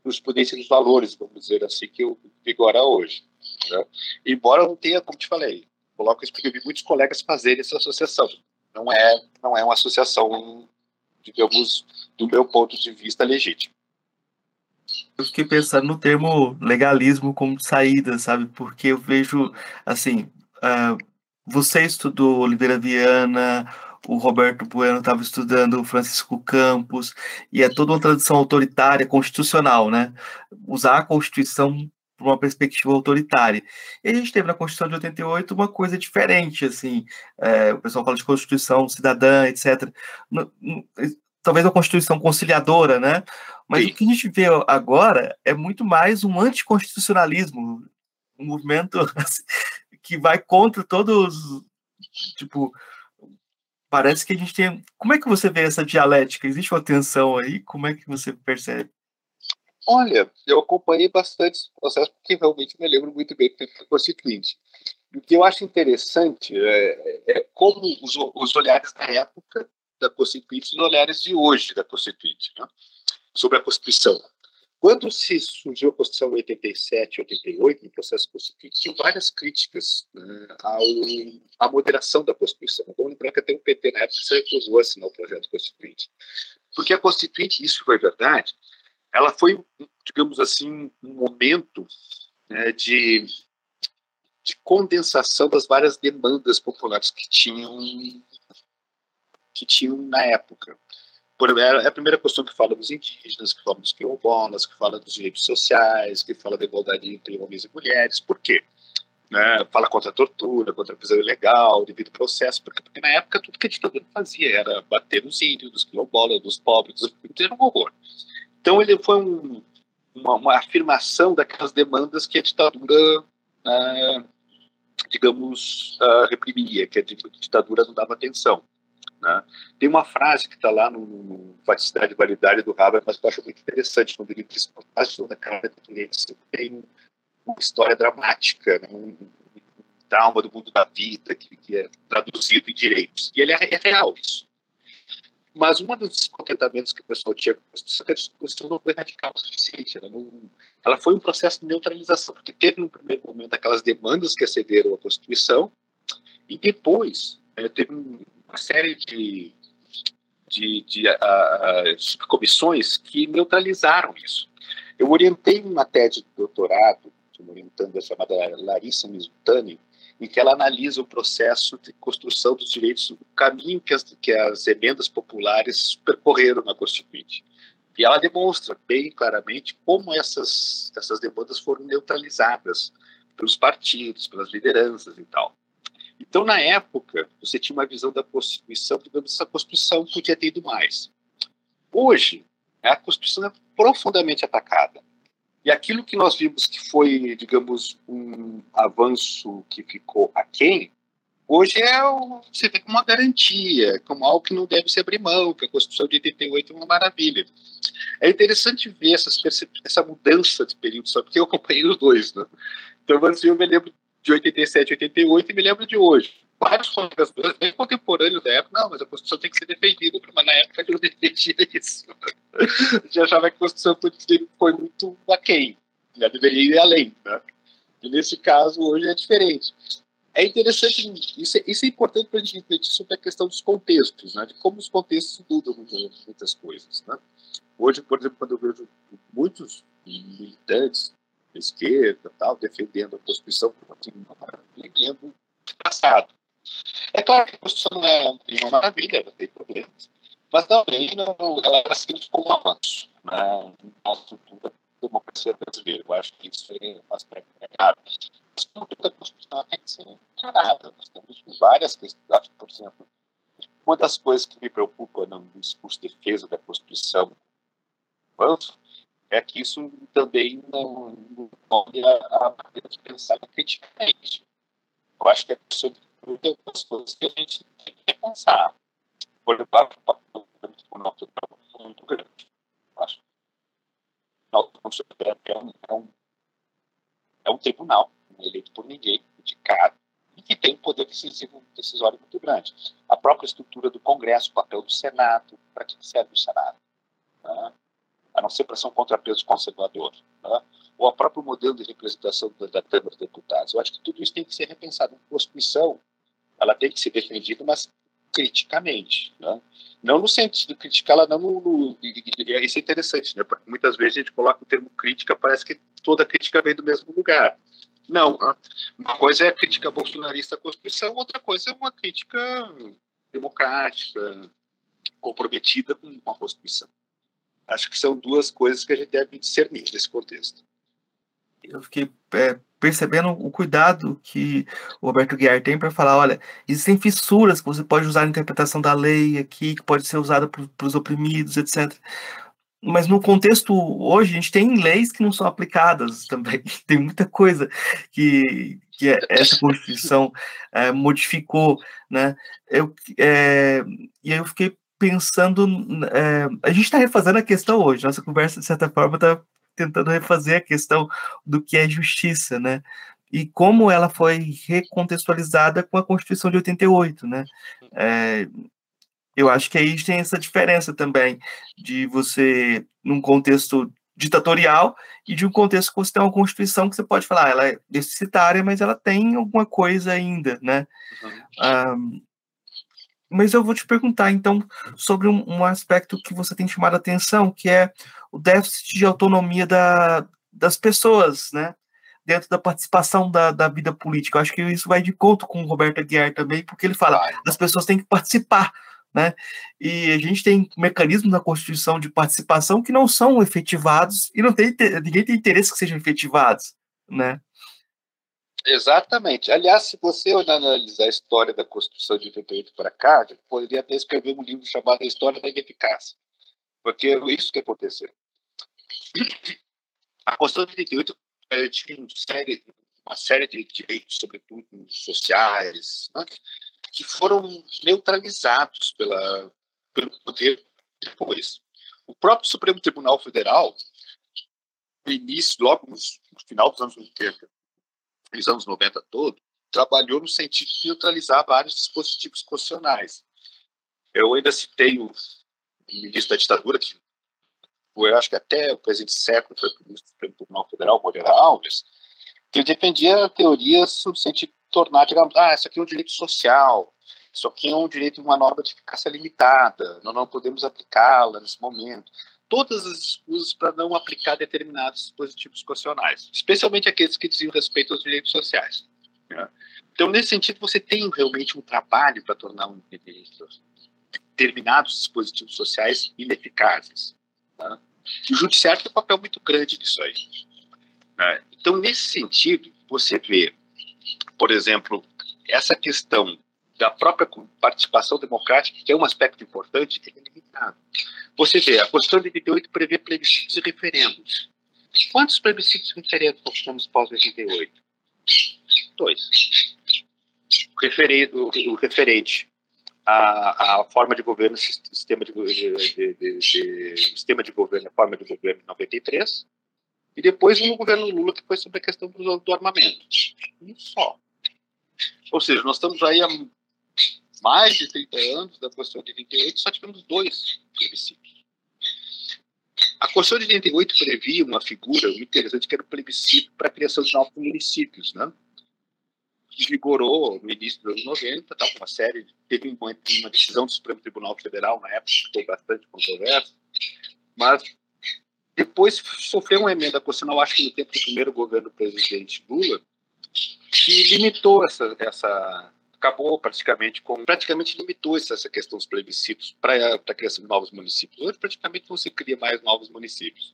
jurisprudência dos valores, vamos dizer assim, que vigora hoje. Né? Embora não tenha, como te falei, coloco isso porque eu vi muitos colegas fazerem essa associação. Não é, não é uma associação digamos, do meu ponto de vista, legítimo. Eu fiquei pensando no termo legalismo como saída, sabe? Porque eu vejo, assim, uh, você estudou Oliveira Viana, o Roberto Bueno estava estudando Francisco Campos, e é toda uma tradição autoritária, constitucional, né? Usar a Constituição por uma perspectiva autoritária. E a gente teve na Constituição de 88 uma coisa diferente, assim, é, o pessoal fala de Constituição cidadã, etc. No, no, talvez uma Constituição conciliadora, né? Mas Sim. o que a gente vê agora é muito mais um anticonstitucionalismo, um movimento <laughs> assim, que vai contra todos, tipo, parece que a gente tem. Como é que você vê essa dialética? Existe uma tensão aí? Como é que você percebe? Olha, eu acompanhei bastante esse processo porque realmente me lembro muito bem do constituinte. O que eu acho interessante é, é como os, os, olhares da época da Constituinte e os olhares de hoje da Constituinte né, sobre a Constituição. Quando se surgiu a Constituição em 87, 88, no processo constituinte, tinha várias críticas né, ao, à moderação da Constituição. Vamos lembrar que até o PT, na época, se recusou a assinar o projeto constituinte. Porque a Constituinte, isso foi verdade, ela foi, digamos assim, um momento né, de, de condensação das várias demandas populares que tinham que tinham na época. É a primeira questão que fala dos indígenas, que fala dos quilombolas, que fala dos direitos sociais, que fala da igualdade entre homens e mulheres. Por quê? Né? Fala contra a tortura, contra a prisão ilegal, devido ao processo, porque, porque na época tudo que a ditadura fazia era bater nos índios, dos quilombolas, dos pobres, era um horror. Então, ele foi um, uma, uma, afirmação daquelas demandas que a ditadura, ah, digamos, ah, reprimia, que a ditadura não dava atenção. Né? Tem uma frase que está lá no, no e Validade do Haber, mas eu acho muito interessante quando ele diz que a da Carta Clientes tem uma história dramática, né? um, um, trauma do mundo da vida que, que, é traduzido em direitos. E ele é, é real isso. Mas um dos descontentamentos que o pessoal tinha com a Constituição é não foi radical o suficiente. Ela, não, ela foi um processo de neutralização, porque teve no primeiro momento aquelas demandas que acederam à Constituição, e depois é, teve uma série de, de, de que neutralizaram isso. Eu orientei uma tese de doutorado, orientando a chamada Larissa Mizutani, em que ela analisa o processo de construção dos direitos, o caminho que as, que as emendas populares percorreram na Constituinte. E ela demonstra bem claramente como essas, essas demandas foram neutralizadas pelos partidos, pelas lideranças e tal. Então, na época, você tinha uma visão da Constituição, digamos, essa Constituição podia ter ido mais. Hoje, a Constituição é profundamente atacada. E aquilo que nós vimos que foi, digamos, um avanço que ficou aquém, hoje é você vê como uma garantia, como algo que não deve se abrir mão, que a Constituição de 88 é uma maravilha. É interessante ver essas, essa mudança de período, só porque eu acompanhei os dois. Né? Então, assim, eu me lembro de 87, 88 e me lembro de hoje vários colegas meus, bem contemporâneos da época, não, mas a Constituição tem que ser defendida, mas na época eu defendia isso. <laughs> Já achava que a Constituição foi muito aquém, já deveria ir além. Né? E nesse caso, hoje é diferente. É interessante, isso é, isso é importante para a gente refletir sobre a questão dos contextos, né? de como os contextos mudam muitas, muitas coisas. Né? Hoje, por exemplo, quando eu vejo muitos militantes da esquerda tal, defendendo a Constituição, me lembro passado. É claro que a Constituição não é uma maravilha, não tem problemas, mas também não, ela é assim como um avanço na nossa cultura da democracia brasileira. Eu acho que isso é um aspecto. Mas a cultura constitucional tem que ser encarada. Nós temos várias questões, por exemplo, uma das coisas que me preocupa no discurso de defesa da Constituição é que isso também não, não a, a pensar criticamente. Eu acho que é sobre muitas coisas que a gente tem que pensar. Por exemplo, o nosso trabalho é muito grande. Acho. O nosso é um, é, um, é um tribunal eleito por ninguém, indicado, e que tem um poder decisivo, decisório muito grande. A própria estrutura do Congresso, o papel do Senado, para que serve o Senado? Né? A não ser para ser um contrapeso conservador. Né? Ou a próprio modelo de representação da, da Câmara dos Deputados. Eu acho que tudo isso tem que ser repensado. A Constituição ela tem que ser defendida, mas criticamente, né? não no sentido criticá-la, não no, no, isso é interessante, né? Porque muitas vezes a gente coloca o termo crítica, parece que toda crítica vem do mesmo lugar. Não, uma coisa é a crítica bolsonarista à Constituição, outra coisa é uma crítica democrática, comprometida com a Constituição. Acho que são duas coisas que a gente deve discernir nesse contexto. Eu fiquei é, percebendo o cuidado que o Roberto Guiar tem para falar, olha, existem fissuras que você pode usar na interpretação da lei aqui, que pode ser usada para os oprimidos, etc. Mas no contexto hoje, a gente tem leis que não são aplicadas <laughs> também. Tem muita coisa que, que é, essa Constituição é, modificou, né? Eu, é, e aí eu fiquei pensando, é, a gente está refazendo a questão hoje, nossa conversa, de certa forma, está tentando refazer a questão do que é justiça, né? E como ela foi recontextualizada com a Constituição de 88, né? É, eu acho que aí tem essa diferença também de você, num contexto ditatorial e de um contexto que você tem uma Constituição que você pode falar, ah, ela é deficitária, mas ela tem alguma coisa ainda, né? Uhum. Um, mas eu vou te perguntar, então, sobre um, um, aspecto que você tem chamado a atenção, que é o déficit de autonomia da, das pessoas, né? Dentro da participação da, da vida política. Eu acho que isso vai de conta com o Roberto Aguiar também, porque ele fala as pessoas têm que participar, né? E a gente tem mecanismos na Constituição de participação que não são efetivados e não tem, ninguém tem interesse que sejam efetivados, né? Exatamente. Aliás, se você analisar a história da Constituição de 88 para cá, poderia até escrever um livro chamado A História da Ineficácia. Porque é isso que aconteceu. A Constituição de 88 eh, tinha uma série, uma série de direitos, sobretudo sociais, né, que foram neutralizados pela, pelo poder depois. O próprio Supremo Tribunal Federal no início, logo no final dos anos 80, nos anos 90 todo, trabalhou no sentido de neutralizar vários dispositivos constitucionais. Eu ainda citei o ministro da ditadura, que eu acho que até o presidente século foi ministro do Tribunal Federal, Moreira Alves, que defendia teorias no sentido de tornar, digamos, ah, isso aqui é um direito social, isso aqui é um direito de uma norma de eficácia limitada, nós não podemos aplicá-la nesse momento. Todas as escusas para não aplicar determinados dispositivos constitucionais, especialmente aqueles que diziam respeito aos direitos sociais. Né? Então, nesse sentido, você tem realmente um trabalho para tornar um determinados dispositivos sociais ineficazes. Né? O judiciário tem um papel muito grande nisso aí. Né? Então, nesse sentido, você vê, por exemplo, essa questão da própria participação democrática, que é um aspecto importante, é limitado. Você vê, a Constituição de 88 prevê plebiscitos e referendos. Quantos plebiscitos e referendos nós tivemos pós-88? Dois. O, referendo, o referente à, à forma de governo, sistema de, de, de, de, sistema de governo, a forma de governo em 93, e depois no governo Lula, que foi sobre a questão do, do armamento. Um só. Ou seja, nós estamos aí há mais de 30 anos da Constituição de 88, só tivemos dois plebiscitos. A Constituição de 88 previa uma figura interessante que era o plebiscito para a criação de novos municípios, né? vigorou no início dos anos 90, tá, uma série, teve uma, uma decisão do Supremo Tribunal Federal na época que foi bastante controversa, mas depois sofreu uma emenda constitucional, acho que no tempo do primeiro governo do presidente Lula, que limitou essa, essa acabou praticamente com praticamente limitou essa, questão dos plebiscitos para a criação de novos municípios. Hoje praticamente não se cria mais novos municípios.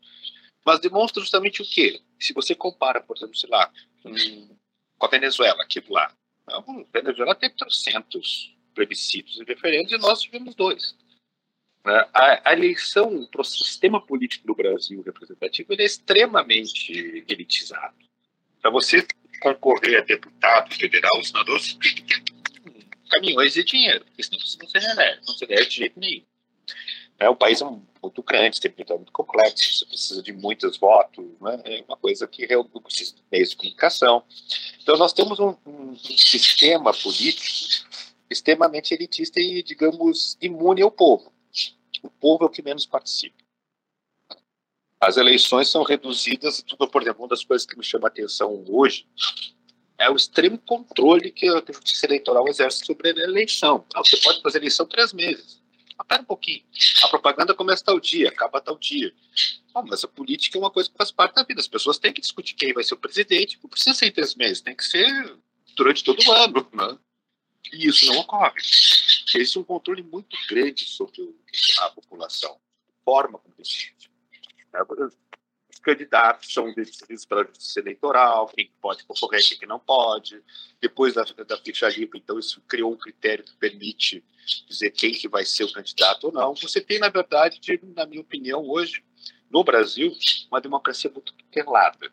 Mas demonstra justamente o quê? Se você compara, por exemplo, sei lá, com, a Venezuela, aqui do lado. A Venezuela teve 300 plebiscitos e referendos e nós tivemos dois. Né? A, eleição para o sistema político do Brasil representativo é extremamente elitizado. Para você concorrer a deputado federal, senador, você tem que ter caminhões de dinheiro, porque senão você não se elege, não se elege de jeito nenhum. É, o país é muito grande, tem um muito complexo, você precisa de muitos votos, né? é uma coisa que precisa de meios de comunicação. Então, nós temos um, um sistema político extremamente elitista e, digamos, imune ao povo. O povo é o que menos participa. As eleições são reduzidas, tudo, por exemplo, uma das coisas que me chama a atenção hoje é o extremo controle que a Justiça Eleitoral exerce sobre a eleição. Ah, você pode fazer eleição três meses. Mas pera um pouquinho. A propaganda começa tal dia, acaba tal dia. Ah, mas a política é uma coisa que faz parte da vida. As pessoas têm que discutir quem vai ser o presidente. Não precisa ser em três meses, tem que ser durante todo o ano. Né? E isso não ocorre. Existe um controle muito grande sobre a população. Forma como decide candidatos são decididos pela justiça eleitoral, quem pode concorrer, quem não pode. Depois da, da ficha limpa, então isso criou um critério que permite dizer quem que vai ser o candidato ou não. Você tem, na verdade, na minha opinião, hoje, no Brasil, uma democracia muito pelada.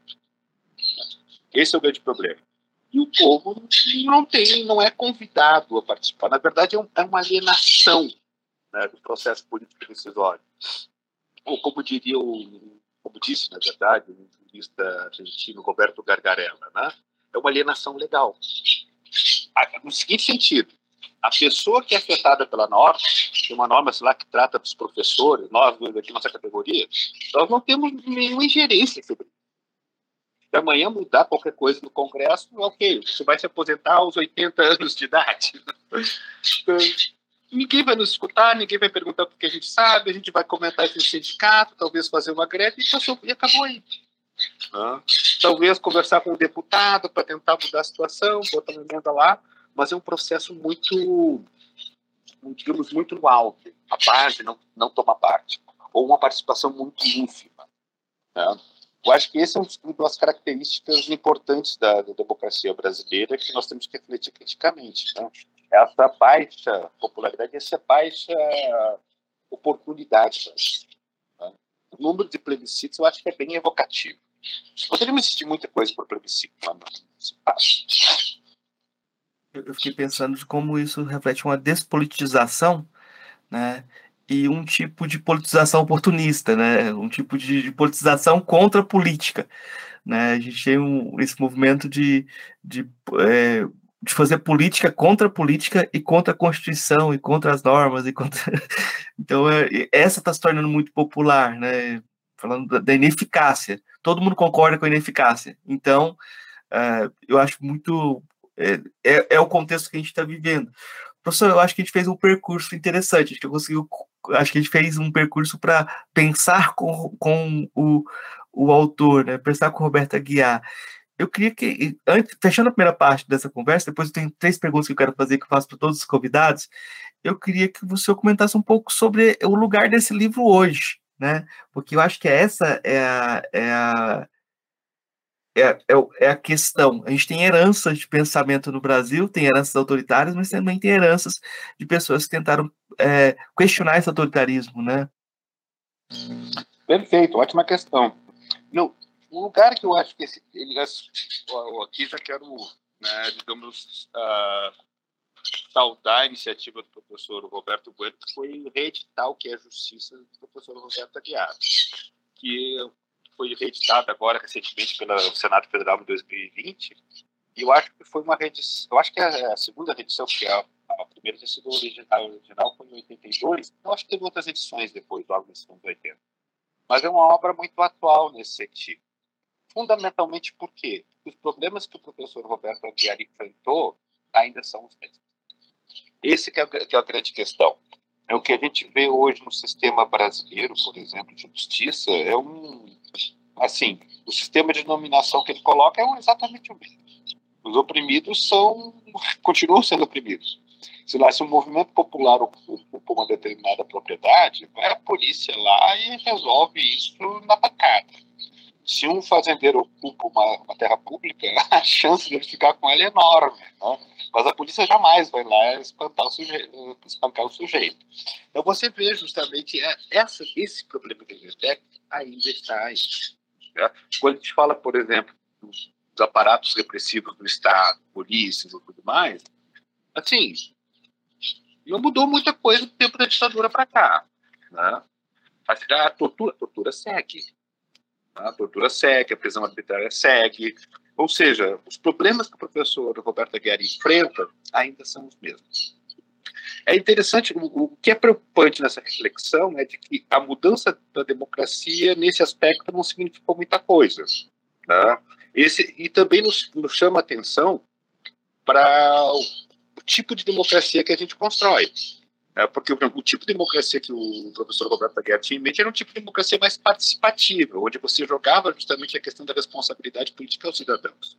Esse é o grande problema. E o povo não tem, não é convidado a participar. Na verdade, é, um, é uma alienação né, do processo político decisório. Ou como diria o como disse, na verdade, o jurista argentino Roberto Gargarella, né? é uma alienação legal. No seguinte sentido, a pessoa que é afetada pela norma, tem uma norma, sei lá, que trata dos professores, nós, aqui nossa categoria, nós não temos nenhuma ingerência sobre isso. Se amanhã mudar qualquer coisa no Congresso, ok, você vai se aposentar aos 80 anos de idade. <laughs> ninguém vai nos escutar, ninguém vai perguntar o que a gente sabe, a gente vai comentar esse sindicato, talvez fazer uma greve e, passou, e acabou aí. Ah, talvez conversar com o deputado para tentar mudar a situação, botar uma emenda lá, mas é um processo muito, digamos, muito no alto. A base não, não toma parte, ou uma participação muito ínfima. Né? Eu acho que esse é uma das características importantes da, da democracia brasileira que nós temos que refletir criticamente. Né? Essa baixa popularidade, essa baixa oportunidade. Né? O número de plebiscitos eu acho que é bem evocativo. Poderíamos existir muita coisa por plebiscito, mas eu fiquei pensando de como isso reflete uma despolitização, né? e um tipo de politização oportunista, né? Um tipo de, politização contra a política, né? A gente tem um, esse movimento de, de, é, de fazer política contra a política e contra a Constituição e contra as normas e contra... <laughs> então é, essa está se tornando muito popular, né? Falando da, da, ineficácia, todo mundo concorda com a ineficácia. Então é, eu acho muito é, é, é o contexto que a gente está vivendo. Professor, eu acho que a gente fez um percurso interessante, acho que eu consegui, acho que a gente fez um percurso para pensar com, com o, o autor, né? pensar com Roberto Aguiar. Eu queria que, antes, fechando a primeira parte dessa conversa, depois eu tenho três perguntas que eu quero fazer, que eu faço para todos os convidados, eu queria que você comentasse um pouco sobre o lugar desse livro hoje, né? Porque eu acho que essa é a, é a é, é, é, a questão. A gente tem heranças de pensamento no Brasil, tem heranças autoritárias, mas também tem heranças de pessoas que tentaram é, questionar esse autoritarismo, né? Perfeito, ótima questão. No, o lugar que eu acho que esse, ele, aqui já quero, né, digamos, uh, saudar a iniciativa do professor Roberto Bueno, que foi reeditar o que é a justiça do professor Roberto Aguiar, que foi reeditada agora recentemente pelo Senado Federal em 2020. E eu acho que foi uma reedição, eu acho que é a segunda reedição, que é a, a primeira tinha sido original, original foi em 82. Eu acho que teve outras edições depois, logo nos anos 80. Mas é uma obra muito atual nesse sentido. Fundamentalmente por quê? Os problemas que o professor Roberto Aguiar enfrentou ainda são os mesmos. Esse que é, que é a grande questão. É o que a gente vê hoje no sistema brasileiro, por exemplo, de justiça, é um assim, o sistema de nominação que ele coloca é exatamente o mesmo. Os oprimidos são continuam sendo oprimidos. Se lá se um movimento popular ocupa uma determinada propriedade, vai a polícia lá e resolve isso na pancada. Se um fazendeiro ocupa uma, uma terra pública, <laughs> a chance de ele ficar com ela é enorme. Né? Mas a polícia jamais vai lá espantar o sujeito, espancar o sujeito. Então você vê justamente é, essa, esse problema que a gente tem ainda está aí. Né? Quando a gente fala, por exemplo, dos, aparatos repressivos do Estado, polícias e tudo mais, assim, não mudou muita coisa do tempo da ditadura para cá. Né? A tortura, a tortura segue. A tortura segue, a prisão arbitrária segue, ou seja, os problemas que o professor Roberto Aguiar enfrenta ainda são os mesmos. É interessante, o, que é preocupante nessa reflexão é de que a mudança da democracia, nesse aspecto, não significou muita coisa. Né? Esse, e também nos, nos chama atenção para o tipo de democracia que a gente constrói. É, porque o, o, tipo de democracia que o professor Roberto Aguiar tinha em mente era um tipo de democracia mais participativa, onde você jogava justamente a questão da responsabilidade política aos cidadãos.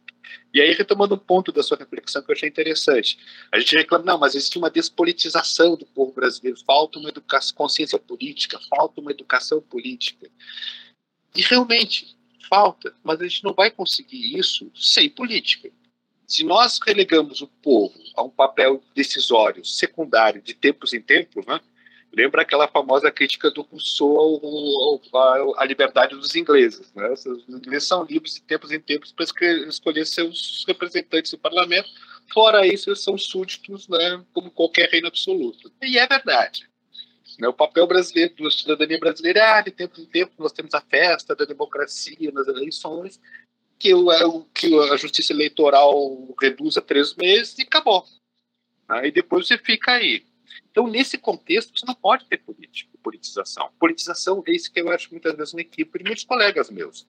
E aí, retomando um ponto da sua reflexão que eu achei interessante, a gente reclama, não, mas existe uma despolitização do povo brasileiro, falta uma educação, consciência política, falta uma educação política. E realmente, falta, mas a gente não vai conseguir isso sem política. Se nós relegamos o povo a um papel decisório, secundário, de tempos em tempos, né? lembra aquela famosa crítica do Rousseau à liberdade dos ingleses. Né? Os ingleses são livres de tempos em tempos para escolher seus representantes no parlamento, fora isso, eles são súditos, né, como qualquer reino absoluto. E é verdade. Né? O papel brasileiro, da cidadania brasileira, ah, de tempo em tempo nós temos a festa da democracia nas eleições, que, o, que a justiça eleitoral reduz a três meses e acabou. Aí depois você fica aí. Então, nesse contexto, você não pode ter política, politização. Politização é isso que eu acho muitas vezes uma equipe de muitos colegas meus.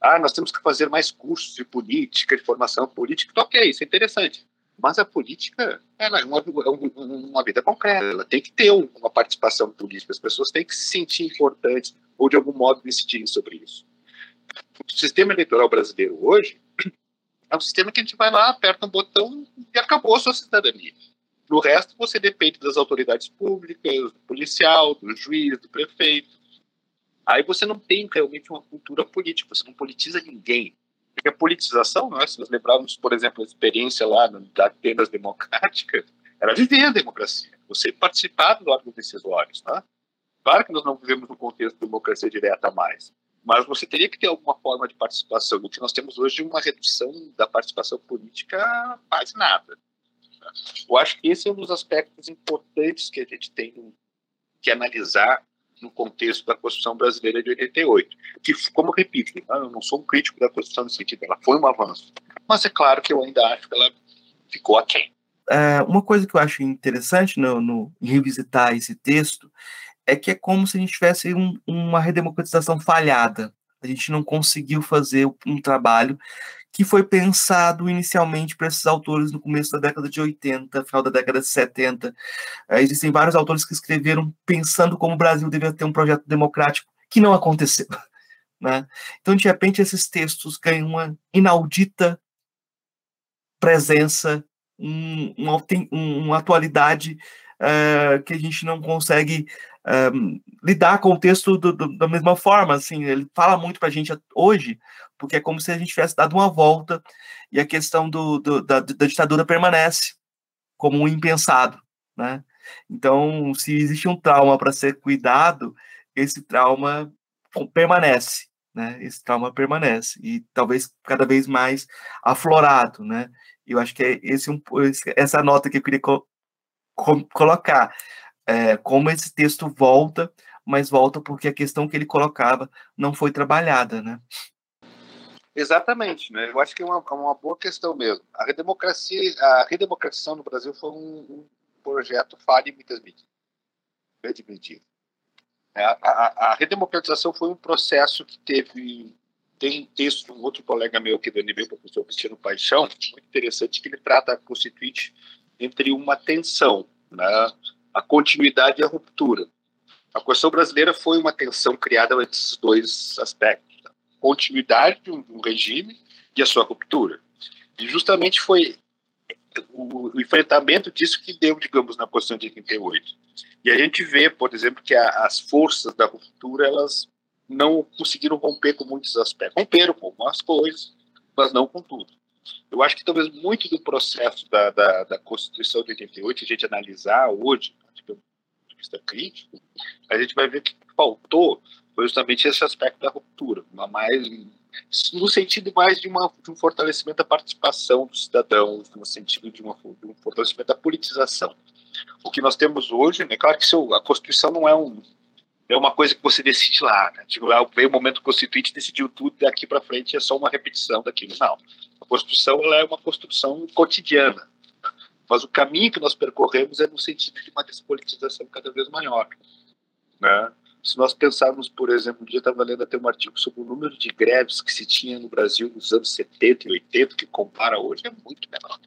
Ah, nós temos que fazer mais cursos de política, de formação política. Então, ok, isso é interessante. Mas a política ela é uma, é uma vida concreta, ela tem que ter uma participação política, as pessoas têm que se sentir importantes ou de algum modo decidirem sobre isso o sistema eleitoral brasileiro hoje é um sistema que a gente vai lá, aperta um botão e acabou a sua cidadania. No resto, você depende das autoridades públicas, do policial, do juiz, do prefeito. Aí você não tem realmente uma cultura política, você não politiza ninguém. Porque a politização, nós, se nós lembrarmos, por exemplo, a experiência lá da Atenas Democrática, era viver a democracia, você participar dos órgãos decisórios. Tá? Claro que nós não vivemos no contexto de democracia direta mais, mas você teria que ter alguma forma de participação. O que nós temos hoje é uma redução da participação política quase nada. Eu acho que esse é um dos aspectos importantes que a gente tem que analisar no contexto da Constituição Brasileira de 88, que, como repito, né, eu não sou um crítico da Constituição no sentido, ela foi um avanço, mas é claro que eu ainda acho que ela ficou aquém. É, uma coisa que eu acho interessante no, no, em revisitar esse texto é que é como se a gente tivesse um, uma redemocratização falhada. A gente não conseguiu fazer um trabalho que foi pensado inicialmente para esses autores no começo da década de 80, final da década de 70. É, existem vários autores que escreveram pensando como o Brasil deveria ter um projeto democrático, que não aconteceu. <laughs> Né? Então, de repente, esses textos ganham uma inaudita presença, um, uma atualidade uh, que a gente não consegue um, lidar com o texto do, do, da mesma forma. Assim, ele fala muito para a gente hoje, porque é como se a gente tivesse dado uma volta e a questão do, da, da, ditadura permanece como um impensado, né? Então, se existe um trauma para ser cuidado, esse trauma permanece, né? Esse trauma permanece e talvez cada vez mais aflorado, né? Eu acho que é esse essa nota que eu queria colocar, é, como esse texto volta, mas volta porque a questão que ele colocava não foi trabalhada, né? Exatamente, né? Eu acho que é uma, é uma boa questão mesmo. A redemocracia, a redemocratização no Brasil foi um, um projeto falho em muitas medidas. É, a, a, a, redemocratização foi um processo que teve tem texto um outro colega meu aqui do NB, professor Cristiano Paixão, muito interessante, que ele trata a Constituinte entre uma tensão, né? a continuidade e a ruptura. A Constituição brasileira foi uma tensão criada entre esses dois aspectos continuidade de um, regime e a sua ruptura. E justamente foi o, enfrentamento disso que deu, digamos, na Constituição de 88. E a gente vê, por exemplo, que a, as forças da ruptura elas não conseguiram romper com muitos aspectos. Romperam com algumas coisas, mas não com tudo. Eu acho que talvez muito do processo da, da, da Constituição de 88, a gente analisar hoje, do ponto de vista crítico, a gente vai ver que faltou foi justamente esse aspecto da ruptura, uma mais no sentido mais de, uma, de um fortalecimento da participação dos cidadãos, no sentido de, uma, de um fortalecimento da politização. O que nós temos hoje, né, claro que seu, a Constituição não é um é uma coisa que você decide lá, né? Tipo, lá veio o momento constituinte, decidiu tudo daqui para frente é só uma repetição daquilo. Não. A Constituição ela é uma construção cotidiana. Mas o caminho que nós percorremos é no sentido de uma despolitização cada vez maior. Né? Se nós pensarmos, por exemplo, um dia estava lendo até um artigo sobre o número de greves que se tinha no Brasil nos anos 70 e 80, que compara hoje, é muito menor.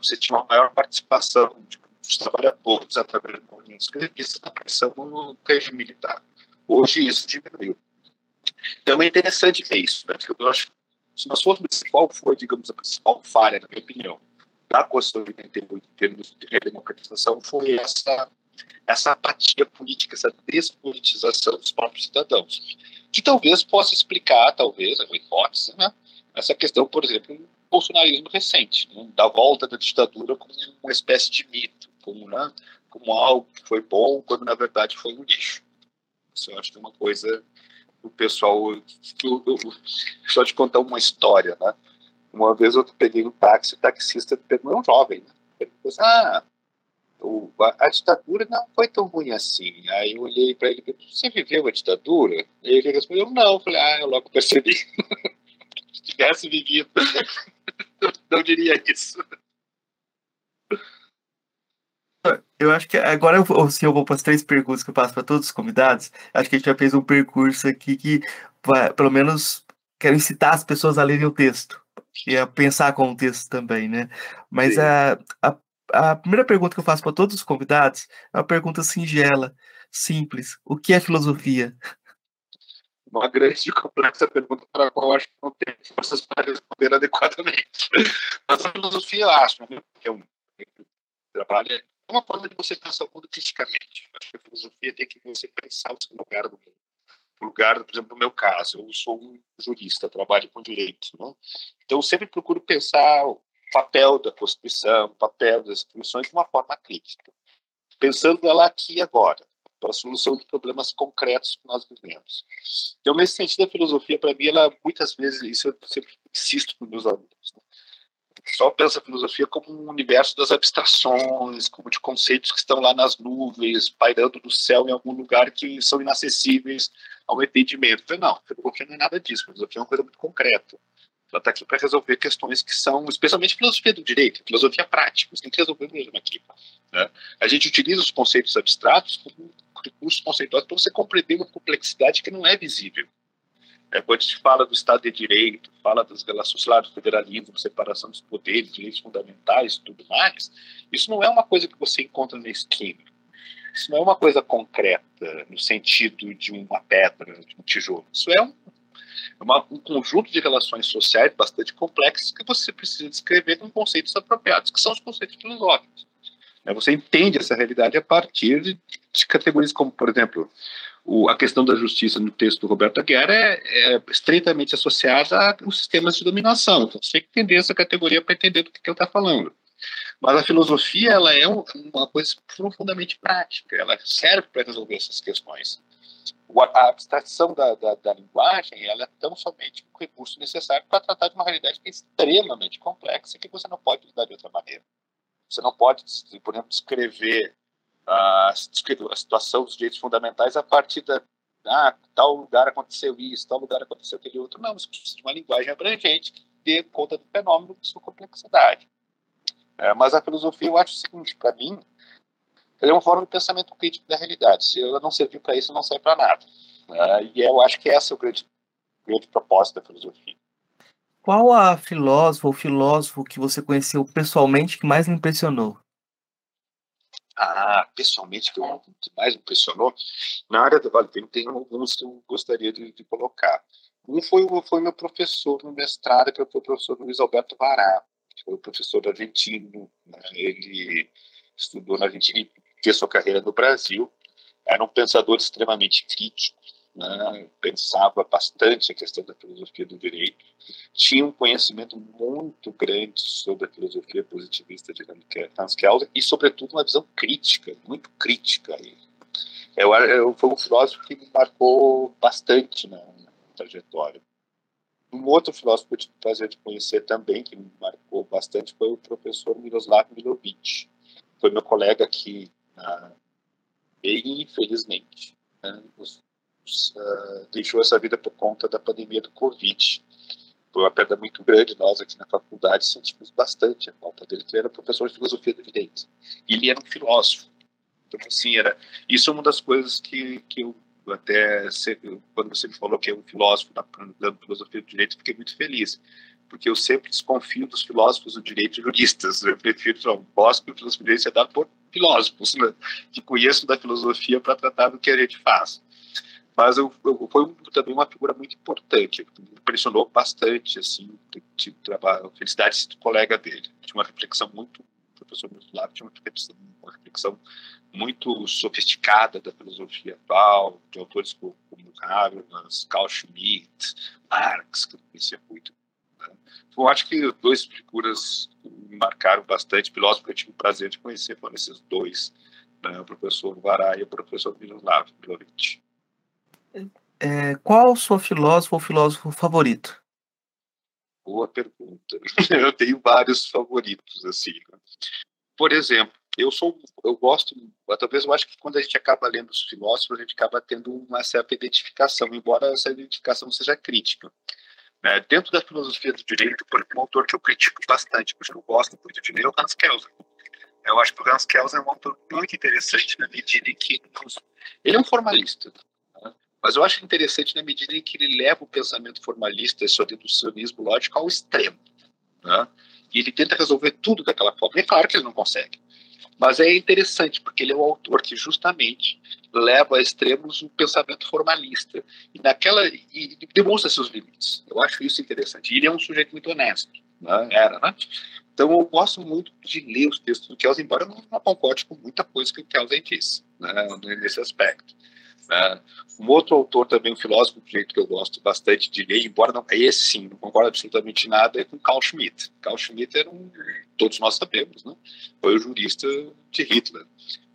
Você tinha uma maior participação tipo, dos trabalhadores através do movimento escravista da pressão no regime militar. Hoje isso diminuiu. Então é interessante ver isso, né? Porque eu acho se nós formos qual foi, digamos, a principal falha, na minha opinião, da Constituição de 88 em termos de redemocratização, foi essa essa apatia política, essa despolitização dos próprios cidadãos, que talvez possa explicar, talvez, é uma hipótese, né, essa questão, por exemplo, do bolsonarismo recente, né, da volta da ditadura como uma espécie de mito, como, né, como algo que foi bom, quando na verdade foi um lixo. Isso eu acho que é uma coisa o pessoal. Eu, eu, só te contar uma história, né? Uma vez eu peguei um táxi, o taxista perguntou, um jovem, né? Perguntou assim, ah, o, a, a, ditadura não foi tão ruim assim. Aí eu olhei para ele e falei, você viveu a ditadura? E ele respondeu, não. Eu falei, ah, eu logo percebi. <laughs> Se tivesse vivido, <laughs> não diria isso. Eu acho que agora eu, se eu vou para as três perguntas que eu passo para todos os convidados, acho que a gente já fez um percurso aqui que, pelo menos, quero incitar as pessoas a lerem o texto e a pensar com o texto também, né? Mas a, a, a primeira pergunta que eu faço para todos os convidados é uma pergunta singela, simples. O que é filosofia? Uma grande e complexa pergunta para a qual acho que não tem forças para responder adequadamente. <laughs> Mas a filosofia, eu acho, né, que é um trabalho, uma forma de você pensar o mundo criticamente. Acho que a filosofia tem que você pensar o seu lugar no mundo. O lugar, por exemplo, no meu caso, eu sou um jurista, trabalho com direito. Né? Então, eu sempre procuro pensar papel da Constituição, o papel das instituições de uma forma crítica, pensando ela aqui e agora, para a solução de problemas concretos que nós vivemos. Então, nesse sentido, a filosofia, para mim, ela muitas vezes, isso eu sempre insisto com meus alunos, né? Só pensa a filosofia como um universo das abstrações, como de conceitos que estão lá nas nuvens, pairando no céu em algum lugar que são inacessíveis ao entendimento. Não, a filosofia não é nada disso. Filosofia é uma coisa muito concreta. Ela está aqui para resolver questões que são, especialmente filosofia do direito, filosofia prática. Você tem que resolver mesmo aqui. Né? A gente utiliza os conceitos abstratos como recursos conceituais para você compreender uma complexidade que não é visível. É, quando gente fala do Estado de Direito, fala das relações lá do federalismo, separação dos poderes, direitos fundamentais tudo mais, isso não é uma coisa que você encontra na esquina. Isso não é uma coisa concreta, no sentido de uma pedra, de um tijolo. Isso é um, uma, um conjunto de relações sociais bastante complexas que você precisa descrever com conceitos apropriados, que são os conceitos filosóficos. É, você entende essa realidade a partir de, de categorias como, por exemplo, o, a questão da justiça no texto do Roberto Aguiar é, é estreitamente associada aos sistemas de dominação. Então, você tem que entender essa categoria para entender do que, que ele está falando. Mas a filosofia ela é um, uma coisa profundamente prática, ela serve para resolver essas questões. A abstração da, da, da, linguagem ela é tão somente um recurso necessário para tratar de uma realidade que é extremamente complexa que você não pode lidar de outra maneira. Você não pode, por exemplo, descrever a, a situação dos direitos fundamentais a partir da ah, tal lugar aconteceu isso, tal lugar aconteceu aquele outro. Não, você precisa de uma linguagem abrangente dê conta do fenômeno de sua complexidade. É, mas a filosofia, eu acho o seguinte, para mim, ela é uma forma de pensamento crítico da realidade. Se ela não servir para isso, não serve para nada. É, e eu acho que esse é o grande, grande propósito da filosofia. Qual a filósofa ou filósofo que você conheceu pessoalmente que mais lhe impressionou? Ah, pessoalmente, que, eu, que mais me impressionou, na área do Vale tem alguns que eu gostaria de, de colocar. Um foi, foi meu professor no mestrado, que foi o professor Luiz Alberto Vará, que foi o professor argentino. Né? Ele estudou na Argentina e fez sua carreira no Brasil. Era um pensador extremamente crítico, né? pensava bastante a questão da filosofia do direito, tinha um conhecimento muito grande sobre a filosofia positivista de Hans Kelsen e, sobretudo, uma visão crítica, muito crítica. Eu, eu, foi um filósofo que me marcou bastante na, na trajetória. Um outro filósofo que eu tive o prazer de conhecer também, que me marcou bastante, foi o professor Miroslav Milovic. Foi meu colega aqui na infelizmente, né, uh, deixou essa vida por conta da pandemia do Covid. Foi uma perda muito grande. Nós aqui na faculdade sentimos bastante a falta dele, que ele era professor de filosofia do direito. E ele era um filósofo. Então, assim, era, isso é uma das coisas que, que eu até, quando você me falou que é um filósofo da filosofia do direito, fiquei muito feliz porque eu sempre desconfio dos filósofos do direito juristas. Eu prefiro, não, gosto que o filosofia do direito seja dado por filósofos, né, que conheçam da filosofia para tratar do que a gente faz. Mas eu, eu, foi também uma figura muito importante, me impressionou bastante, assim, de, trabalho, felicidade do colega dele. Tinha uma reflexão muito, o professor Miroslav tinha uma reflexão, uma reflexão muito sofisticada da filosofia atual, de autores como, Habermas, Carl Schmitt, Marx, que eu conhecia muito. Né? Eu acho que duas figuras me marcaram bastante, filósofos que eu tive o prazer de conhecer foram esses dois, né? o professor Vará e o professor Miroslav Milovic. É, qual seu filósofo ou filósofo favorito? Boa pergunta. <laughs> Eu tenho vários favoritos, assim. Por exemplo, eu sou, eu gosto, talvez eu acho que quando a gente acaba lendo os filósofos, a gente acaba tendo uma certa identificação, embora essa identificação seja crítica. É, dentro da filosofia do direito, por um autor que eu critico bastante, porque eu gosto muito de ler, é o Hans Kelsen. Eu acho que o Hans Kelsen é um autor muito interessante na medida em que ele é um formalista, mas eu acho interessante na medida em que ele leva o pensamento formalista, esse deducionismo lógico, ao extremo. Né? E ele tenta resolver tudo daquela forma. E é claro que ele não consegue. Mas é interessante, porque ele é o autor que justamente leva a extremos o pensamento formalista. E, naquela, e demonstra seus limites. Eu acho isso interessante. E ele é um sujeito muito honesto. Né? Era, né? Então eu gosto muito de ler os textos do Kelsen, embora eu não concorde com muita coisa que o Kelsen disse né? nesse aspecto. Né? Um outro autor também, um filósofo jeito que eu gosto bastante de ler, embora não, esse sim, não concordo absolutamente nada, é com Carl Schmitt. Carl Schmitt era um, todos nós sabemos, né? foi o jurista de Hitler.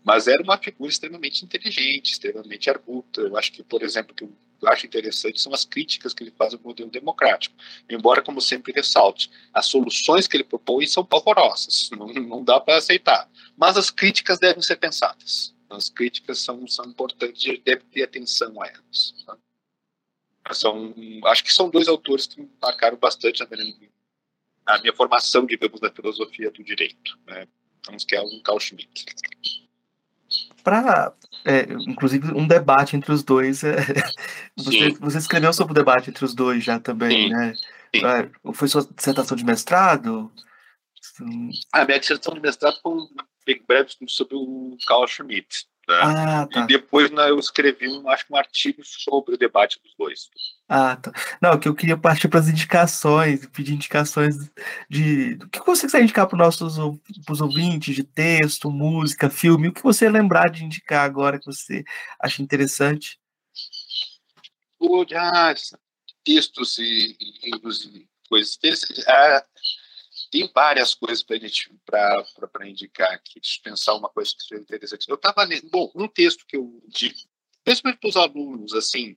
Mas era uma figura extremamente inteligente, extremamente arguta. Eu acho que, por exemplo, que eu acho interessante são as críticas que ele faz ao modelo democrático. Embora, como sempre ressalte, as soluções que ele propõe são pavorosas, <laughs> não, não dá para aceitar. Mas as críticas devem ser pensadas. As críticas são, são importantes, e deve ter atenção a elas. Tá? São, acho que são dois autores que marcaram bastante a minha, a minha formação, digamos, na filosofia do direito. Né? Então, que é o Carl Schmitt. Para, é, inclusive, um debate entre os dois. É, <laughs> você, você, escreveu sobre o debate entre os dois já também, Sim. né? Sim. É, foi sua dissertação de mestrado? A minha dissertação de mestrado foi um breve sobre o Carl Schmitt. Né? Ah, tá. E depois né, eu escrevi um, acho um artigo sobre o debate dos dois. Ah, tá. Não, que eu queria partir para as indicações, pedir indicações de. O que você quiser indicar para os nossos pros ouvintes, de texto, música, filme, o que você lembrar de indicar agora que você acha interessante? Ah, textos e livros e coisas. Ah, tem várias coisas para indicar aqui. Pensar uma coisa que seja interessante. Eu estava lendo, bom, um texto que eu digo, principalmente para os alunos, assim,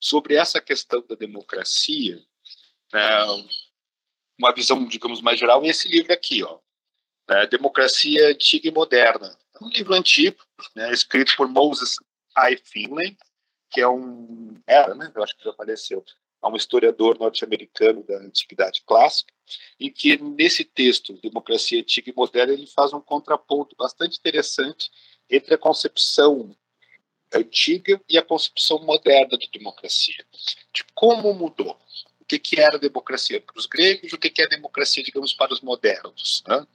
sobre essa questão da democracia, né, uma visão, digamos, mais geral, e esse livro aqui, ó, né, Democracia Antiga e Moderna. É um livro antigo, né, escrito por Moses I. Finlay, que é um. Era, né? Eu acho que já faleceu a um historiador norte-americano da Antiguidade Clássica, em que nesse texto, Democracia Antiga e Moderna, ele faz um contraponto bastante interessante entre a concepção antiga e a concepção moderna de democracia. De como mudou. O que, que era democracia para os gregos, o que, que é democracia, digamos, para os modernos. Né?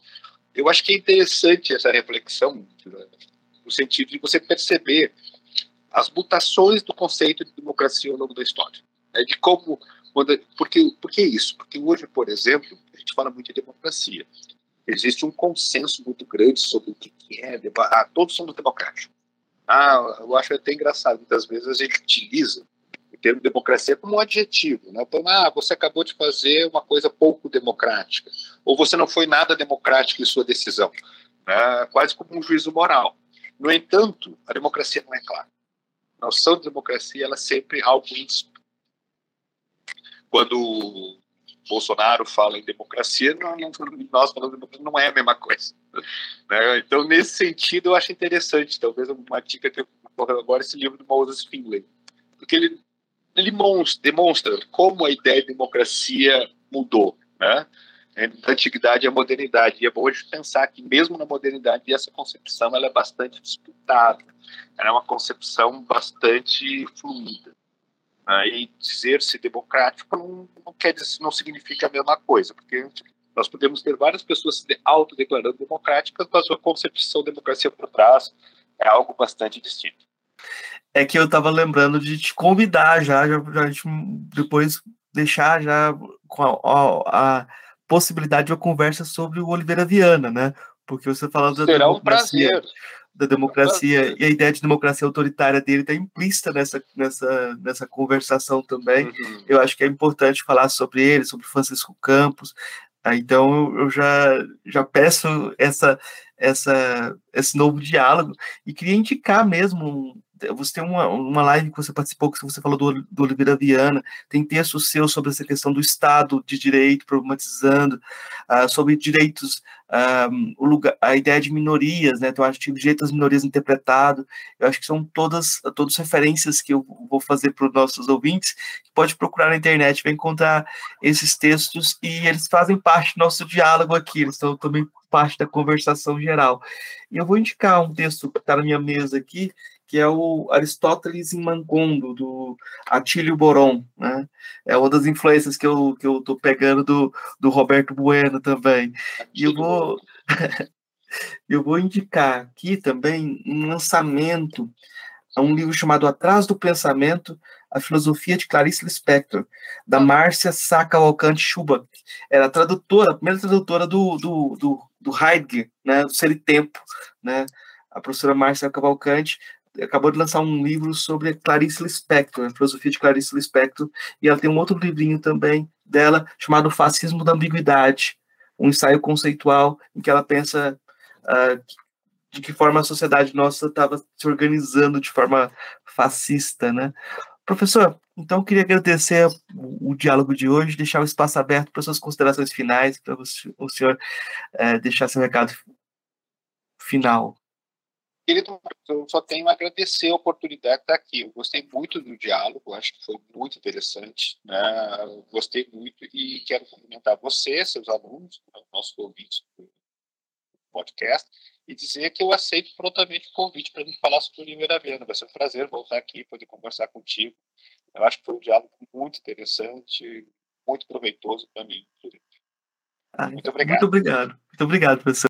Eu acho que é interessante essa reflexão, no sentido de você perceber as mutações do conceito de democracia ao longo da história né, de como. Quando, porque, por que isso? Porque hoje, por exemplo, a gente fala muito de democracia. Existe um consenso muito grande sobre o que, é. Ah, todos somos democráticos. Ah, eu acho até engraçado, muitas vezes a gente utiliza o termo democracia como um adjetivo. Né? Então, ah, você acabou de fazer uma coisa pouco democrática, ou você não foi nada democrático em sua decisão, né? quase como um juízo moral. No entanto, a democracia não é clara. A noção de democracia ela é sempre algo quando Bolsonaro fala em democracia, nós falamos democracia não é a mesma coisa. <laughs> Né? Então, nesse sentido, eu acho interessante, talvez uma dica que eu vou agora, esse livro do Moses Finlay, porque ele, ele demonstra como a ideia de democracia mudou, né? da antiguidade à modernidade. E é hoje pensar que, mesmo na modernidade, essa concepção ela é bastante disputada, ela é uma concepção bastante fluida. Né? E dizer-se democrático não, não, quer dizer, não significa a mesma coisa, porque nós podemos ter várias pessoas se autodeclarando democráticas, mas a concepção de democracia por trás é algo bastante distinto. É que eu estava lembrando de te convidar já, já, já depois deixar já com a, a, a, possibilidade de uma conversa sobre o Oliveira Viana, né? Porque você falando da Será democracia, um prazer da democracia e a ideia de democracia autoritária dele está implícita nessa, nessa, nessa conversação também. Uhum. Eu acho que é importante falar sobre ele, sobre Francisco Campos. Ah, então eu já, já peço essa, essa, esse novo diálogo e queria indicar mesmo você tem uma, uma live que você participou, que você falou do, do Oliveira Viana, tem texto seu sobre essa questão do Estado de Direito, problematizando, uh, sobre direitos, um, o lugar, a ideia de minorias, né, então acho que o direito das minorias interpretado, eu acho que são todas, todas referências que eu vou fazer para os nossos ouvintes, pode procurar na internet, vai encontrar esses textos e eles fazem parte do nosso diálogo aqui, eles estão também parte da conversação geral. E eu vou indicar um texto que está na minha mesa aqui, que é o Aristóteles em Mancondo, do Atílio Boron, né? É uma das influências que eu, que eu tô pegando do, do Roberto Bueno também. E eu vou, <laughs> eu vou indicar aqui também um lançamento, um livro chamado Atrás do Pensamento, a Filosofia de Clarice Lispector, da Márcia Saca Alcante Schubach. Era a tradutora, a primeira tradutora do, do, do, do Heidegger, né, do Ser e Tempo, né, a professora Márcia Cavalcante acabou de lançar um livro sobre Clarice Lispector, a filosofia de Clarice Lispector, e ela tem um outro livrinho também dela chamado Fascismo da Ambiguidade, um ensaio conceitual em que ela pensa uh, de que forma a sociedade nossa estava se organizando de forma fascista, né? Professor, então eu queria agradecer o, o diálogo de hoje, deixar o espaço aberto para suas considerações finais, para o senhor é, deixar seu recado final. Querido, eu só tenho a agradecer a oportunidade de estar aqui. Eu gostei muito do diálogo, acho que foi muito interessante. Né? Gostei muito e quero cumprimentar você, seus alunos, né, nossos ouvintes do podcast, e dizer que eu aceito prontamente o convite para me falar sobre o Livro da. Vai ser um prazer voltar aqui, poder conversar contigo. Eu acho que foi um diálogo muito interessante, muito proveitoso para mim. muito obrigado. Muito obrigado. Muito obrigado, professor.